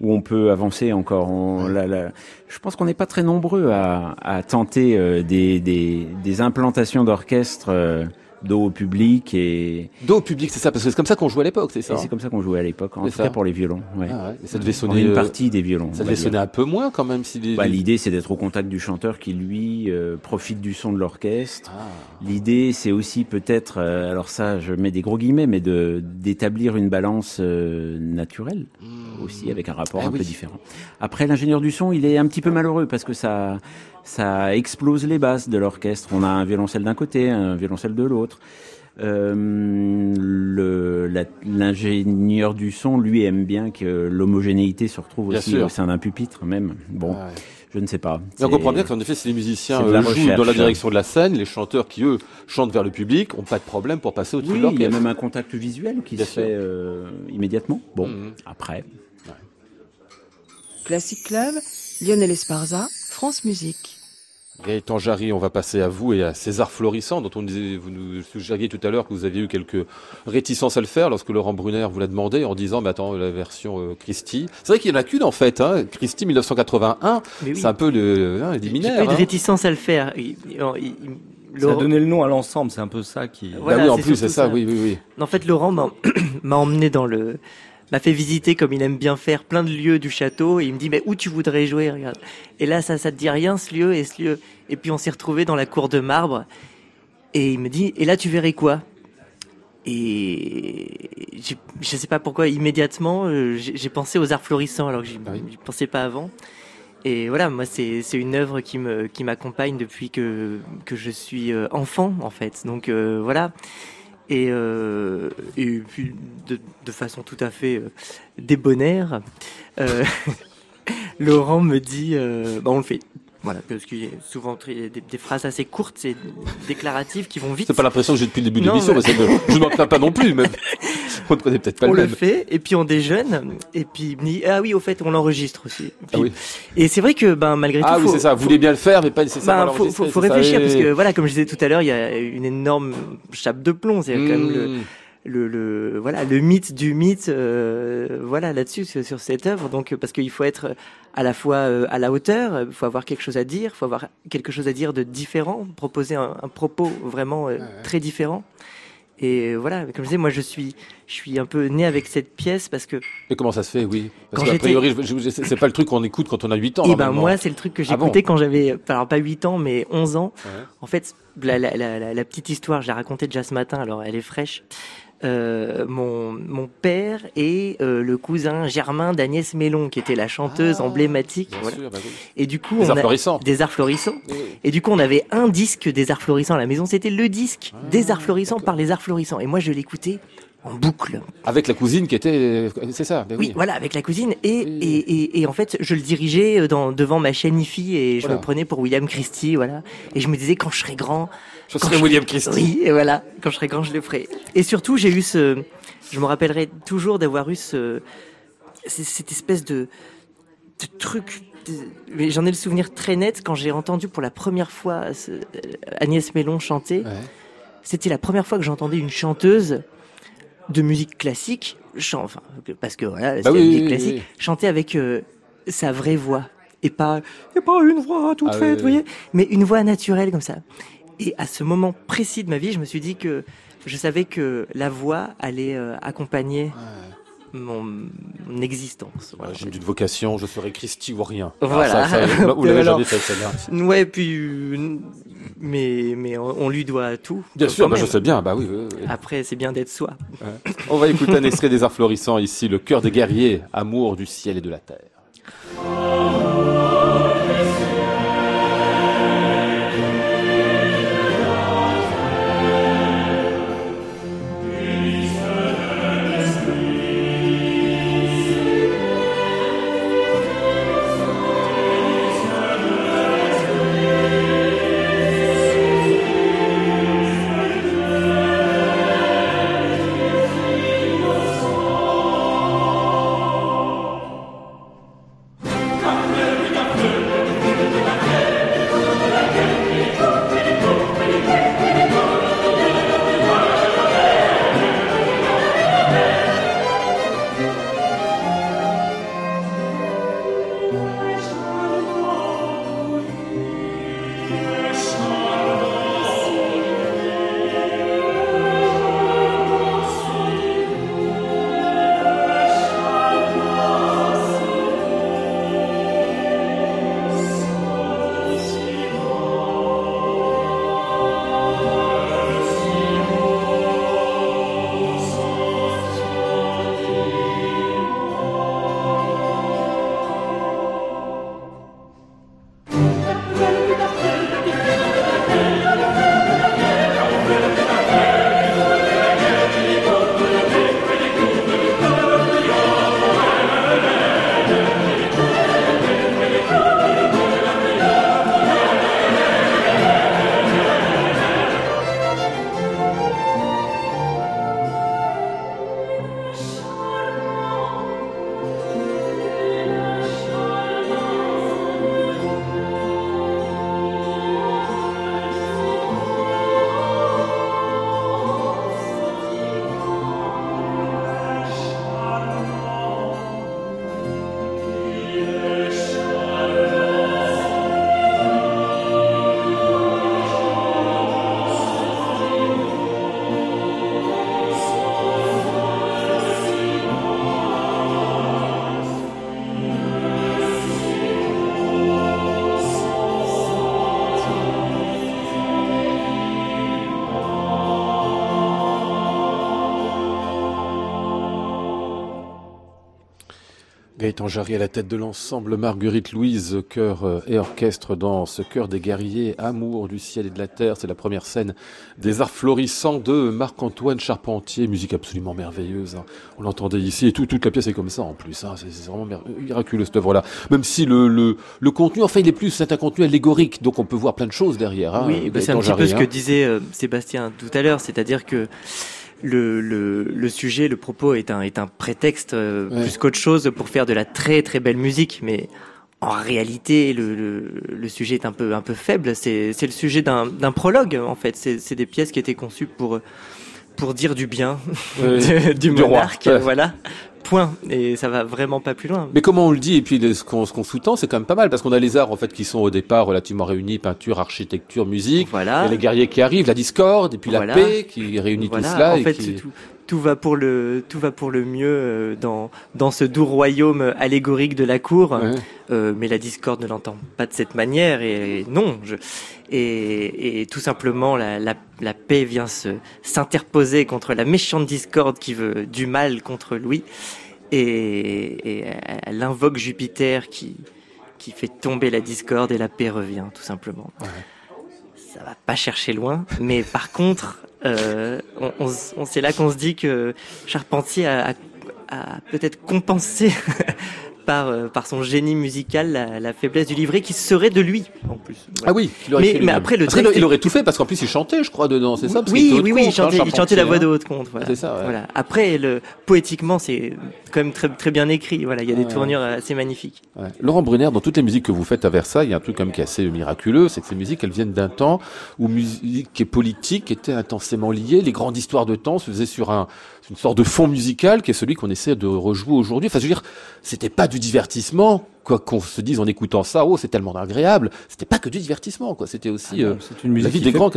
où on peut avancer encore. On, je pense qu'on n'est pas très nombreux à, à tenter des, des, des, implantations d'orchestre dos au public et dos au public, c'est ça parce que c'est comme ça qu'on jouait à l'époque, c'est ça. C'est comme ça qu'on jouait à l'époque, en tout cas pour les violons. Ouais. Ah ouais. ça devait sonner une euh, partie des violons. Ça devait sonner un peu moins quand même si. Bah, l'idée c'est d'être au contact du chanteur qui lui euh, profite du son de l'orchestre. Ah. L'idée c'est aussi peut-être, euh, alors ça je mets des gros guillemets, mais de d'établir une balance naturelle mmh. aussi avec un rapport ah un peu différent. Après l'ingénieur du son, il est un petit peu malheureux parce que ça ça explose les basses de l'orchestre. On a un violoncelle d'un côté, un violoncelle de l'autre. L'ingénieur du son, lui, aime bien que l'homogénéité se retrouve aussi au sein d'un pupitre, même. Bon. Je ne sais pas. on comprend bien qu'en effet, si les musiciens euh, jouent dans la direction de la scène, les chanteurs qui, eux, chantent vers le public, n'ont pas de problème pour passer au-dessus oui, de l'orchestre. il y a même un contact visuel qui se fait euh, immédiatement. Bon, mhm. après. Classic Club, Lionel Esparza, France Musique. Gaëtan Jarry, on va passer à vous et à César Florissant, dont on disait, vous nous suggériez tout à l'heure que vous aviez eu quelques réticences à le faire lorsque Laurent Brunner vous l'a demandé en disant, mais attends, la version euh, Christie. C'est vrai qu'il y en a qu'une en fait, hein. Christie 1981. C'est un peu le, hein, les Pas eu de hein. réticence à le faire. Il, Ça a donné le nom à l'ensemble, c'est un peu ça qui. Voilà, bah oui, en plus, c'est ça, oui, oui, oui. En fait, Laurent m'a emmené dans le, m'a fait visiter comme il aime bien faire plein de lieux du château et il me dit mais où tu voudrais jouer regarde. Et là ça ça te dit rien ce lieu et ce lieu. Et puis on s'est retrouvé dans la cour de marbre et il me dit et là tu verrais quoi? Et je sais pas pourquoi immédiatement euh, j'ai pensé aux arts florissants alors que j'y ah pensais pas avant. Et voilà moi c'est c'est une œuvre qui me qui m'accompagne depuis que que je suis euh, enfant en fait. Donc euh, voilà et, euh, et puis de, façon tout à fait euh, débonnaire, euh, Laurent me dit, bah on le fait. Voilà, parce qu'il y a souvent des, des, phrases assez courtes et déclaratives qui vont vite. C'est pas l'impression que j'ai depuis le début de l'émission, mais... je m'en plains pas non plus, même. on ne connaît peut-être pas on le, fait, et puis on déjeune, et puis ah oui, au fait, on l'enregistre aussi. ah oui. Et c'est vrai que ben malgré ah tout, ah oui, c'est ça. Vous voulez bien le faire, mais pas nécessairement. Ben, faut, faut, réfléchir parce que voilà, comme je disais tout à l'heure, il y a une énorme chape de plomb. C'est quand même le hmm le, le, voilà le mythe du mythe euh, voilà là-dessus sur, cette œuvre. Donc parce qu'il faut être à la fois euh, à la hauteur il faut avoir quelque chose à dire il faut avoir quelque chose à dire de différent proposer un, propos vraiment euh, très différent. Et voilà comme je disais moi je suis je suis un peu né avec cette pièce parce que et comment ça se fait oui? Parce qu'a priori c'est pas le truc qu'on écoute quand on a 8 ans et eh ben moi c'est le truc que ah j'écoutais quand j'avais alors pas 8 ans mais 11 ans. En fait la, la, la, la, petite histoire je l'ai racontée déjà ce matin alors elle est fraîche euh, mon, mon, père est euh, le cousin germain d'Agnès Mélon, qui était la chanteuse ah, emblématique. Bah et du coup, des on arts florissants. Des arts florissants. Et du coup, on avait un disque des arts florissants à la maison. C'était le disque ah, des arts florissants par les arts florissants. Et moi, je l'écoutais en boucle. Avec la cousine qui était, c'est ça. Ben oui. voilà, avec la cousine et, et, et, et, en fait, je le dirigeais dans, devant ma chaîne IFI et je me prenais pour William Christie, voilà. Et je me disais quand je serai grand, je serai William Christie. Oui, et voilà, quand je serai grand, je le ferai. Et surtout, j'ai eu ce, je me rappellerai toujours d'avoir eu ce, cette espèce de, de truc. J'en ai le souvenir très net quand j'ai entendu pour la première fois Agnès Mélon chanter. C'était la première fois que j'entendais une chanteuse de musique classique, enfin, parce que voilà, c'est bah musique classique, chanter avec euh, sa vraie voix et pas, et pas une voix toute ah faite, vous voyez, mais une voix naturelle comme ça. Et à ce moment précis de ma vie, je me suis dit que je savais que la voix allait euh, accompagner mon, existence. Voilà, J'ai une vocation, je serai Christy ou rien. Voilà. ça, vous l'avez jamais fait, celle-là. Ouais, puis mais mais on, lui doit tout. Bien sûr, bah, je sais bien. Bah oui. Après, c'est bien d'être soi. On va écouter un extrait des Arts florissants ici, le cœur des guerriers, amour du ciel et de la terre. Gaëtan Jarry à la tête de l'ensemble, Marguerite Louise, chœur euh, et orchestre dans ce chœur des guerriers, Amour du ciel et de la terre. C'est la première scène des arts florissants de Marc-Antoine Charpentier, musique absolument merveilleuse. Hein. On l'entendait ici et tout, toute la pièce est comme ça en plus. Hein. C'est vraiment miraculeux cette œuvre-là. Même si le, le, le, contenu, enfin il est plus, c'est un contenu allégorique, donc on peut voir plein de choses derrière. Hein, oui, bah, c'est un petit peu ce que disait euh, Sébastien tout à l'heure, c'est-à-dire que le, le, le, sujet, le propos est un, est un prétexte euh, plus qu'autre chose pour faire de la très très belle musique, mais en réalité, le, le, le sujet est un peu, un peu faible. C'est le sujet d'un prologue, en fait. C'est des pièces qui étaient conçues pour, pour dire du bien du, monarque, voilà point. Et ça va vraiment pas plus loin. Mais comment on le dit et puis ce qu'on sous-tend, c'est quand même pas mal parce qu'on a les arts en fait qui sont au départ relativement réunis peinture, architecture, musique. Voilà. Il y a les guerriers qui arrivent, la discorde et puis la paix qui réunit tout cela. En fait, tout, tout va pour le tout va pour le mieux euh, dans dans ce doux royaume allégorique de la cour. Euh, mais la discorde ne l'entend pas de cette manière et, non. Je, et, et, tout simplement la, la, la paix vient se s'interposer contre la méchante discorde qui veut du mal contre Louis et, et elle invoque Jupiter qui qui fait tomber la discorde et la paix revient tout simplement. Ouais. Ça va pas chercher loin, mais par contre, euh, on, on, c'est là qu'on se dit que Charpentier a, a, a peut-être compensé par, euh, par son génie musical la, la, faiblesse du livret qui serait de lui en plus. Ah oui, mais, mais après le texte, il aurait tout fait parce qu'en plus il chantait, je crois, dedans, c'est ça Oui, oui, oui, il chantait, il chantait la voix de haute compte. Voilà. C'est ça. Ouais. Voilà. Après, le, poétiquement, c'est quand même très, très bien écrit. Voilà, il y a des ouais. tournures assez magnifiques. Laurent Brunner, dans toutes les musiques que vous faites à Versailles, il y a un truc comme qui est assez miraculeux, c'est que ces musiques, elles viennent d'un temps où musique et politique étaient intensément liées. Les grandes histoires de temps se faisaient sur un une sorte de fond musical qui est celui qu'on essaie de rejouer aujourd'hui. Enfin, je veux dire, c'était pas du divertissement, quoi qu'on se dise en écoutant ça, oh, c'est tellement agréable. C'était pas que du divertissement, quoi. C'était aussi ah non, euh, une musique la vie des fait, grands.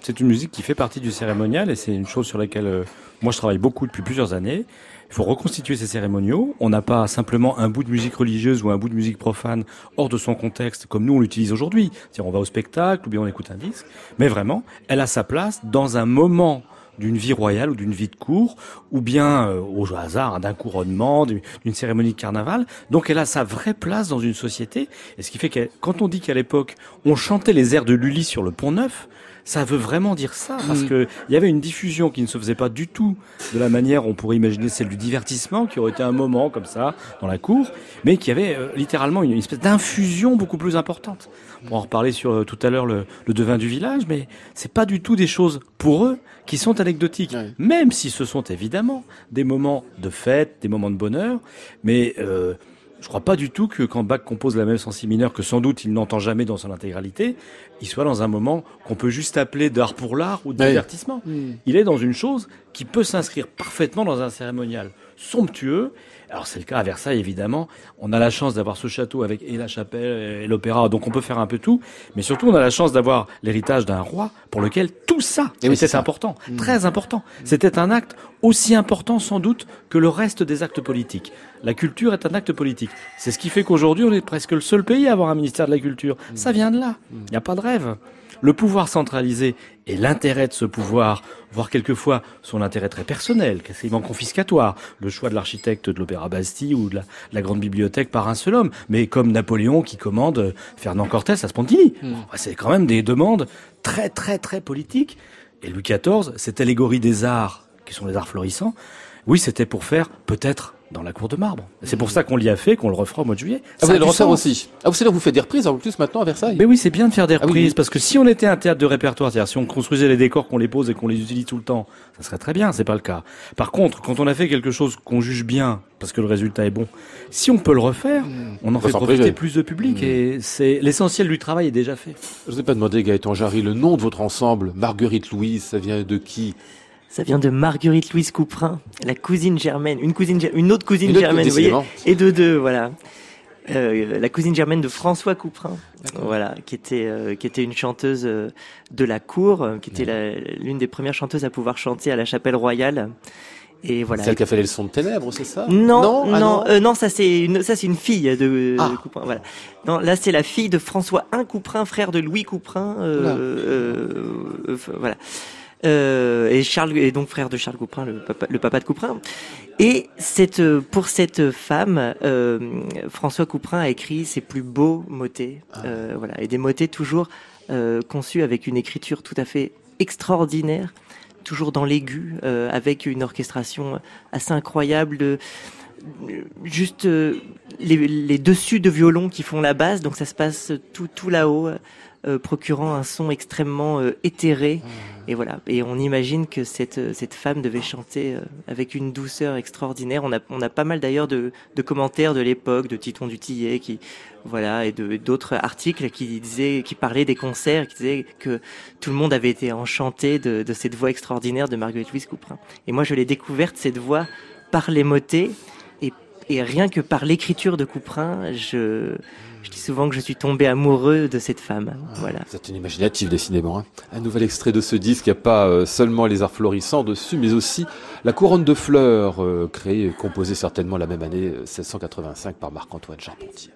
C'est une musique qui fait partie du cérémonial et c'est une chose sur laquelle euh, moi je travaille beaucoup depuis plusieurs années. Il faut reconstituer ces cérémoniaux. On n'a pas simplement un bout de musique religieuse ou un bout de musique profane hors de son contexte comme nous on l'utilise aujourd'hui. C'est-à-dire on va au spectacle ou bien on écoute un disque. Mais vraiment, elle a sa place dans un moment d'une vie royale ou d'une vie de cour, ou bien euh, au hasard d'un couronnement, d'une cérémonie de carnaval. Donc elle a sa vraie place dans une société. Et ce qui fait que quand on dit qu'à l'époque on chantait les airs de Lully sur le Pont Neuf, ça veut vraiment dire ça parce mmh. que il y avait une diffusion qui ne se faisait pas du tout de la manière on pourrait imaginer celle du divertissement qui aurait été un moment comme ça dans la cour mais qui avait euh, littéralement une, une espèce d'infusion beaucoup plus importante on va en reparler sur euh, tout à l'heure le, le, devin du village mais c'est pas du tout des choses pour eux qui sont anecdotiques ouais. même si ce sont évidemment des moments de fête des moments de bonheur mais euh, je crois pas du tout que quand Bach compose la même sensi mineur que sans doute il n'entend jamais dans son intégralité, il soit dans un moment qu'on peut juste appeler d'art pour l'art ou de oui. divertissement. Il est dans une chose qui peut s'inscrire parfaitement dans un cérémonial somptueux. Alors c'est le cas à Versailles évidemment. On a la chance d'avoir ce château avec et la chapelle et l'opéra, donc on peut faire un peu tout. Mais surtout on a la chance d'avoir l'héritage d'un roi pour lequel tout ça et oui, c'était important, mmh. très important. C'était un acte aussi important sans doute que le reste des actes politiques. La culture est un acte politique. C'est ce qui fait qu'aujourd'hui on est presque le seul pays à avoir un ministère de la culture. Ça vient de là. Il n'y a pas de rêve. Le pouvoir centralisé et l'intérêt de ce pouvoir, voire quelquefois son intérêt très personnel, quasiment confiscatoire, le choix de l'architecte de l'Opéra Bastille ou de la, la, grande bibliothèque par un seul homme, mais comme Napoléon qui commande Fernand Cortés à Spontini. Mmh. C'est quand même des demandes très très très politiques. Et Louis XIV, cette allégorie des arts, qui sont les arts florissants, oui, c'était pour faire peut-être dans la cour de marbre. C'est pour ça qu'on l'y a fait, qu'on le refera au mois de juillet. Ah, vous allez le refaire aussi. Ah, c'est là vous faites des reprises en plus maintenant à Versailles. Mais oui, c'est bien de faire des reprises ah, oui. parce que si on était un théâtre de répertoire, c'est-à-dire si on construisait les décors, qu'on les pose et qu'on les utilise tout le temps, ça serait très bien. C'est pas le cas. Par contre, quand on a fait quelque chose qu'on juge bien parce que le résultat est bon, si on peut le refaire, on en on fait profiter priver. plus de public mmh. et c'est l'essentiel du travail est déjà fait. Je vous ai pas demandé Gaëtan Jarry le nom de votre ensemble, Marguerite Louise, ça vient de qui? Ça vient de Marguerite Louise Couperin, la cousine germaine, une cousine, une autre cousine une autre germaine, vous voyez, et de deux, voilà. euh, la cousine germaine de François Couperin, voilà, qui était euh, qui était une chanteuse euh, de la cour, qui était l'une des premières chanteuses à pouvoir chanter à la Chapelle Royale. Et voilà. Celle qui a fait les leçons de ténèbres, c'est ça? Non, non, non, ah non, ça c'est une, ça c'est une fille de, ah. Couperin. Voilà. Non, là c'est la fille de François I Couperin, frère de Louis Couperin. voilà. Euh, et Charles est donc frère de Charles Couperin, le papa, le papa de Couperin. Et cette, pour cette femme, euh, François Couperin a écrit ses plus beaux motets, ah. euh, voilà, et des motets toujours conçus avec une écriture tout à fait extraordinaire, toujours dans l'aigu, avec une orchestration assez incroyable de juste les, les, dessus de violon qui font la basse, donc ça se passe tout, tout là-haut. Euh, procurant un son extrêmement euh, éthéré. Mmh. Et voilà. Et on imagine que cette, euh, cette femme devait chanter avec une douceur extraordinaire. On a, on a pas mal d'ailleurs de, de commentaires de l'époque, de Titon Dutillet, qui, voilà, et d'autres articles qui disaient, qui parlaient des concerts, qui disaient que tout le monde avait été enchanté de, de cette voix extraordinaire de Marguerite Louise Couperin. Et moi, je l'ai découverte, cette voix, par les motets, et, et rien que par l'écriture de Couperin, je, je dis souvent que je suis tombé amoureux de cette femme. Voilà. Vous êtes une imaginative, décidément. Hein. Un nouvel extrait de ce disque. Il n'y a pas euh, seulement les arts florissants dessus, mais aussi la couronne de fleurs, euh, créée et composée certainement la même année, 1685, euh, par Marc-Antoine Charpentier.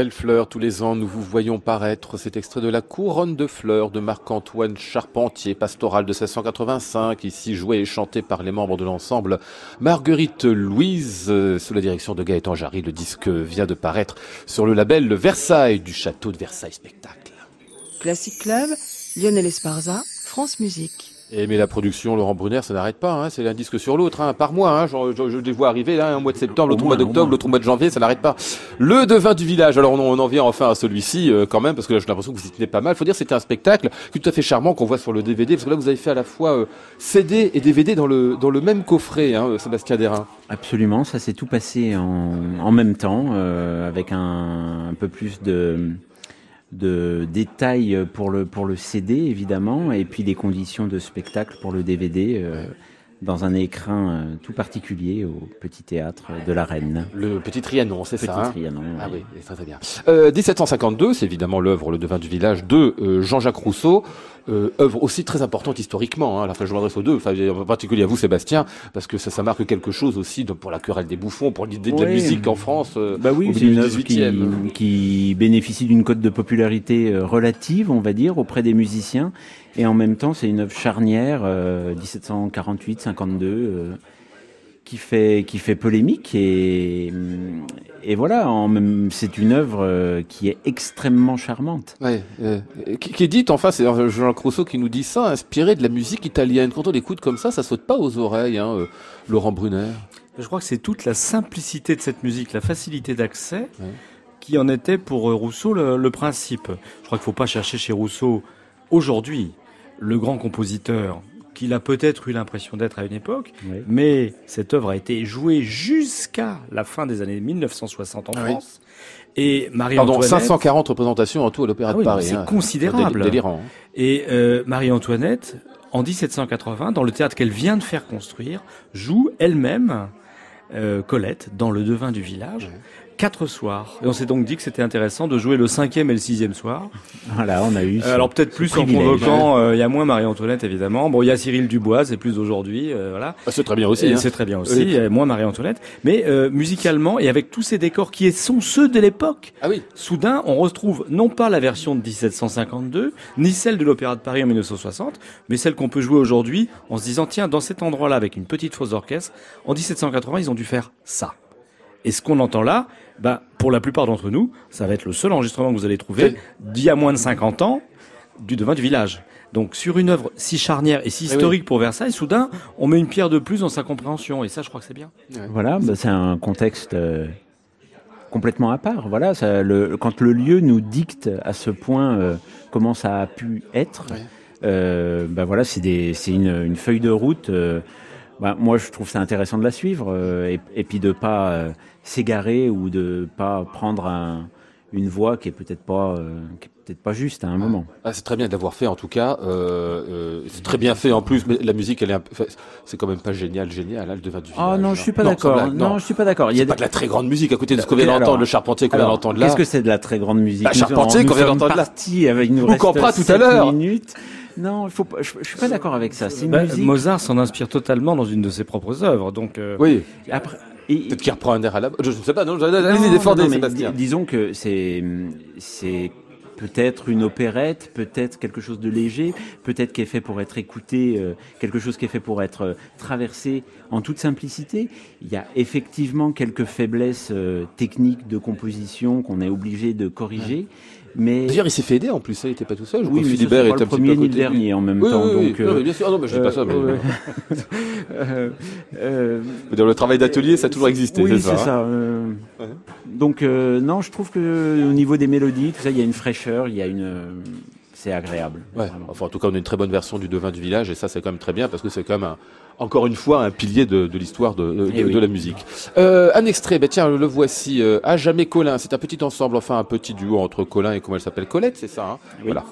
Belle fleur, tous les ans, nous vous voyons paraître cet extrait de la couronne de fleurs de Marc-Antoine Charpentier, pastoral de 1685, ici joué et chanté par les membres de l'ensemble Marguerite Louise, euh, sous la direction de Gaëtan Jarry. Le disque vient de paraître sur le label Versailles du château de Versailles Spectacle. Classic Club, Lionel Esparza, France Musique. Et mais la production Laurent Brunner, ça n'arrête pas. Hein, c'est un disque sur l'autre, hein, par mois. Hein, je, je, je, les vois arriver là, un mois de septembre, l'autre mois d'octobre, l'autre mois de janvier, ça n'arrête pas. Le devin du village. Alors on, on en vient enfin à celui-ci euh, quand même, parce que là j'ai l'impression que vous y tenez pas mal. Faut dire, c'était un spectacle tout à fait charmant qu'on voit sur le DVD, parce que là vous avez fait à la fois euh, CD et DVD dans le dans le même coffret, hein, Sébastien Derain. Absolument, ça s'est tout passé en, en même temps, euh, avec un, un peu plus de de détails pour le, pour le CD, évidemment, et puis des conditions de spectacle pour le DVD. Euh, dans un écrin euh, tout particulier au Petit Théâtre de la Reine. Le Petit Trianon, c'est ça Petit hein Trianon. Ah oui, très très bien. Euh, 1752, c'est évidemment l'œuvre Le Devin du village de euh, Jean-Jacques Rousseau. Euh, œuvre aussi très importante historiquement. Hein. Enfin, je m'adresse aux deux, enfin, en particulier à vous, Sébastien, parce que ça, ça marque quelque chose aussi de, pour la querelle des bouffons, pour l'idée de la musique en France. euh, Bah oui, au c'est une œuvre qui, 18e. qui bénéficie d'une cote de popularité euh, relative, on va dire, auprès des musiciens. Et en même temps, c'est une œuvre charnière, euh, 1748-52, euh, qui fait qui fait polémique et et voilà. En même, c'est une œuvre euh, qui est extrêmement charmante. Ouais, euh, qui, qui est dite, enfin, c'est Jean-Jacques Rousseau qui nous dit ça, inspiré de la musique italienne. Quand on l'écoute comme ça, ça saute pas aux oreilles, hein, euh, Laurent Brunner. Je crois que c'est toute la simplicité de cette musique, la facilité d'accès, Ouais. qui en était pour euh, Rousseau le, le principe. Je crois qu'il ne faut pas chercher chez Rousseau aujourd'hui le grand compositeur qu'il a peut-être eu l'impression d'être à une époque, Oui. mais cette œuvre a été jouée jusqu'à la fin des années 1960 en Ah oui. France. Et Pardon, Marie-Antoinette, 540 représentations en tout à l'Opéra Ah de Paris. c'est hein. considérable. Déli- Délirant. hein. Et euh, Marie-Antoinette, en 1780, dans le théâtre qu'elle vient de faire construire, joue elle-même euh, Colette dans le devin du village. Quatre soirs. Et on s'est donc dit que c'était intéressant de jouer le cinquième et le sixième soir. Voilà, on a eu. Euh, ce- alors peut-être plus en convoquant, euh, il y a moins Marie-Antoinette évidemment. Bon, il y a Cyril Dubois, c'est plus aujourd'hui, euh, voilà. Ah, c'est très bien aussi. Hein. C'est très bien aussi, Oui. il y a moins Marie-Antoinette. Mais euh, musicalement et avec tous ces décors qui sont ceux de l'époque, Ah oui. soudain, on retrouve non pas la version de 1752, ni celle de l'Opéra de Paris en 1960, mais celle qu'on peut jouer aujourd'hui en se disant, tiens, dans cet endroit-là, avec une petite fosse d'orchestre, en 1780, ils ont dû faire ça. Et ce qu'on entend là, bah, pour la plupart d'entre nous, ça va être le seul enregistrement que vous allez trouver d'il y a moins de 50 ans du devin du village. Donc sur une œuvre si charnière et si oui. historique pour Versailles, soudain, on met une pierre de plus dans sa compréhension. Et ça, je crois que c'est bien. Voilà, bah, c'est un contexte euh, complètement à part. Voilà, ça, le, quand le lieu nous dicte à ce point euh, comment ça a pu être, Ouais. euh, bah voilà, c'est une, une feuille de route. euh, bah, moi, je trouve ça intéressant de la suivre euh, et, et puis de pas euh, s'égarer ou de pas prendre un- une voie qui est peut-être pas, euh, qui est peut-être pas juste à un moment. Ah, c'est très bien d'avoir fait en tout cas. Euh, euh, c'est très bien fait en plus, mais la musique, elle est un peu- c'est quand même pas génial, génial, hein, le devin du village. Ah non, je suis pas d'accord. Non, je suis pas d'accord. Il y a pas des- de la très grande musique à côté de ce qu'on vient d'entendre, le charpentier qu'on vient d'entendre là. Qu'est-ce que c'est de la très grande musique? Bah, Nous Charpentier qu'on vient nous d'entendre là. avec Ou Campra tout à l'heure. minutes. Non, il faut pas, je, je suis pas d'accord avec ça. C'est une Bah, musique. Mozart s'en inspire totalement dans une de ses propres œuvres. Donc, euh, Oui, Après, peut-être qu'il reprend un air à la. Je ne sais pas, non, allez-y, défendez, Sébastien. disons que c'est c'est peut-être une opérette, peut-être quelque chose de léger, peut-être qui est fait pour être écouté, euh, quelque chose qui est fait pour être euh, traversé en toute simplicité. Il y a effectivement quelques faiblesses euh, techniques de composition qu'on est obligé de corriger, mais D'ailleurs, il s'est fait aider en plus, hein, il était pas tout seul. Je oui, Philibert était le petit peu premier ni le dernier en même Oui, temps. oui, oui, donc, non, euh, mais bien sûr, ah non, mais je dis pas ça, mais. euh, euh, Dans le travail d'atelier, ça a toujours existé. Oui, c'est ça. ça. hein. euh, Ouais. Donc euh, non, je trouve que au niveau des mélodies, tout ça, il y a une fraîcheur, il y a une, euh, c'est agréable. Ouais. Enfin, en tout cas, on a une très bonne version du devin du village, et ça, c'est quand même très bien parce que c'est quand même un- encore une fois un pilier de, de l'histoire de, de, Eh de la musique. Euh, un extrait, ben tiens, le voici. Euh, à jamais Colin, c'est un petit ensemble, enfin un petit duo entre Colin et comment elle s'appelle Colette, c'est ça. Hein? Voilà.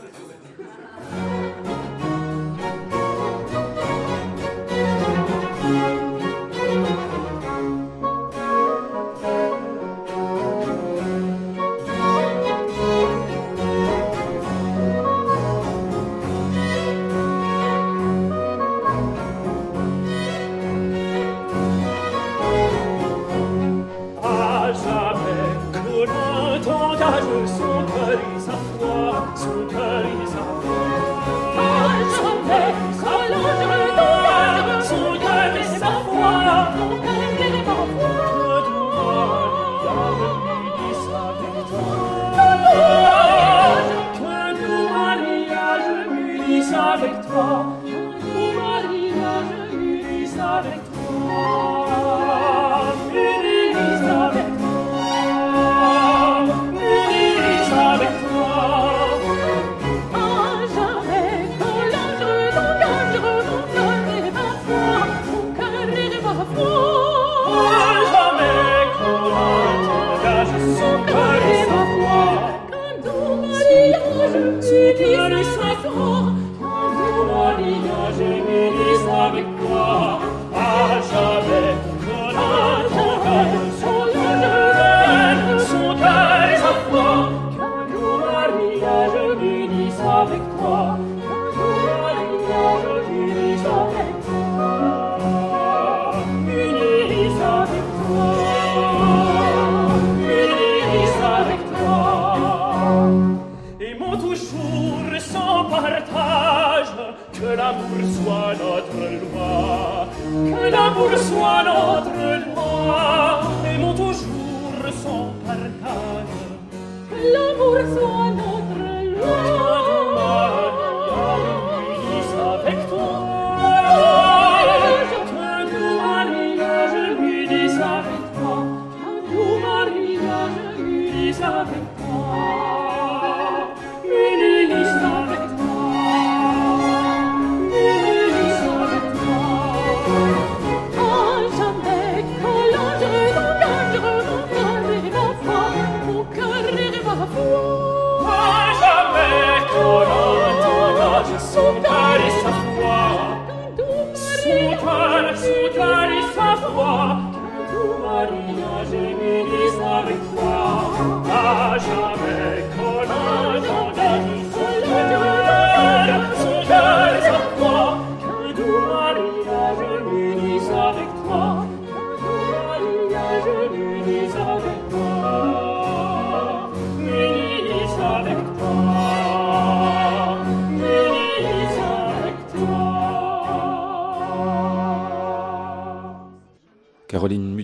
que l'amour soit notre loi, que l'amour soit notre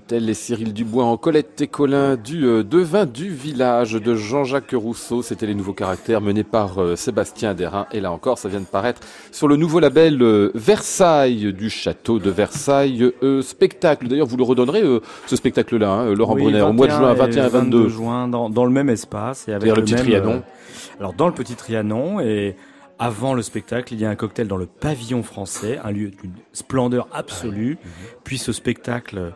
Mutel et Cyril Dubois en Colette et Colin du euh, devin du village de Jean-Jacques Rousseau. C'était les nouveaux caractères menés par euh, Sébastien Derain. Et là encore, ça vient de paraître sur le nouveau label euh, Versailles du château de Versailles spectacle. D'ailleurs, vous le redonnerez ce spectacle-là, hein, Laurent Oui, Brunner, au mois de juin, 21 et 22. juin, dans, dans le même espace. Et avec C'est-à-dire le petit même, Trianon. alors dans le petit Trianon et avant le spectacle, il y a un cocktail dans le pavillon français, un lieu d'une splendeur absolue. Puis ce spectacle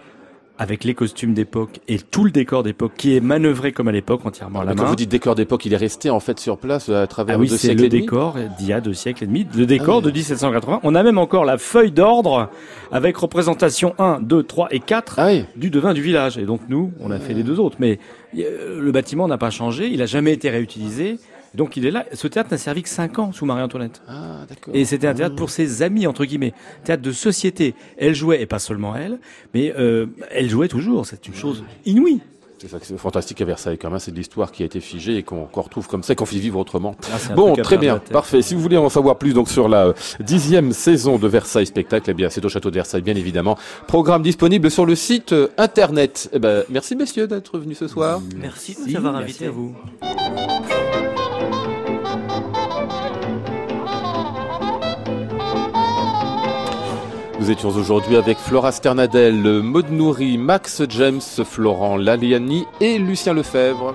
avec les costumes d'époque et tout le décor d'époque qui est manœuvré comme à l'époque entièrement à la Quand main. vous dites décor d'époque, il est resté en fait sur place euh, à travers Ah oui, deux siècles le et demi. décor d'il y a deux siècles et demi, le décor Ah oui. de 1780. On a même encore la feuille d'ordre avec représentation 1, 2, 3 et 4 Ah oui. du devin du village. Et donc nous, on a fait les deux autres. Mais euh, le bâtiment n'a pas changé, il a jamais été réutilisé. Donc il est là. Ce théâtre n'a servi que 5 ans sous Marie-Antoinette. Ah, d'accord. Et c'était un théâtre pour ses amis, entre guillemets. Théâtre de société. Elle jouait, et pas seulement elle, mais euh, elle jouait toujours. C'est une chose inouïe. C'est ça que c'est fantastique à Versailles quand même, c'est de l'histoire qui a été figée et qu'on qu'on retrouve comme ça, et qu'on fait vivre autrement. Ah, Bon, très bien, parfait. Si vous voulez en savoir plus donc sur la euh, dixième saison de Versailles Spectacle, eh bien c'est au château de Versailles, bien évidemment. Programme disponible sur le site euh, internet. Eh ben, merci messieurs d'être venus ce soir. Merci de nous avoir invités. à vous. Nous étions aujourd'hui avec Flora Sternadel, Maud Nourri, Max James, Florent Laliani et Lucien Lefebvre.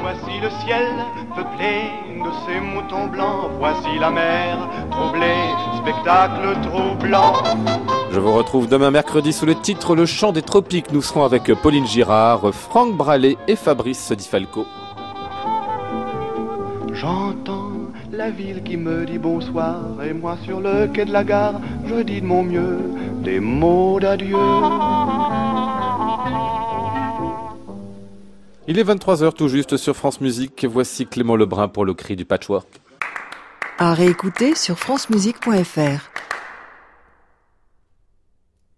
Voici le ciel peuplé de ces moutons blancs. Voici la mer troublée, spectacle troublant. Je vous retrouve demain mercredi sous le titre Le chant des tropiques. Nous serons avec Pauline Girard, Franck Bralé et Fabrice Di Falco. J'entends la ville qui me dit bonsoir. Et moi sur le quai de la gare, je dis de mon mieux des mots d'adieu. Il est 23h tout juste sur France Musique. Voici Clément Lebrun pour le cri du patchwork. À réécouter sur francemusique.fr.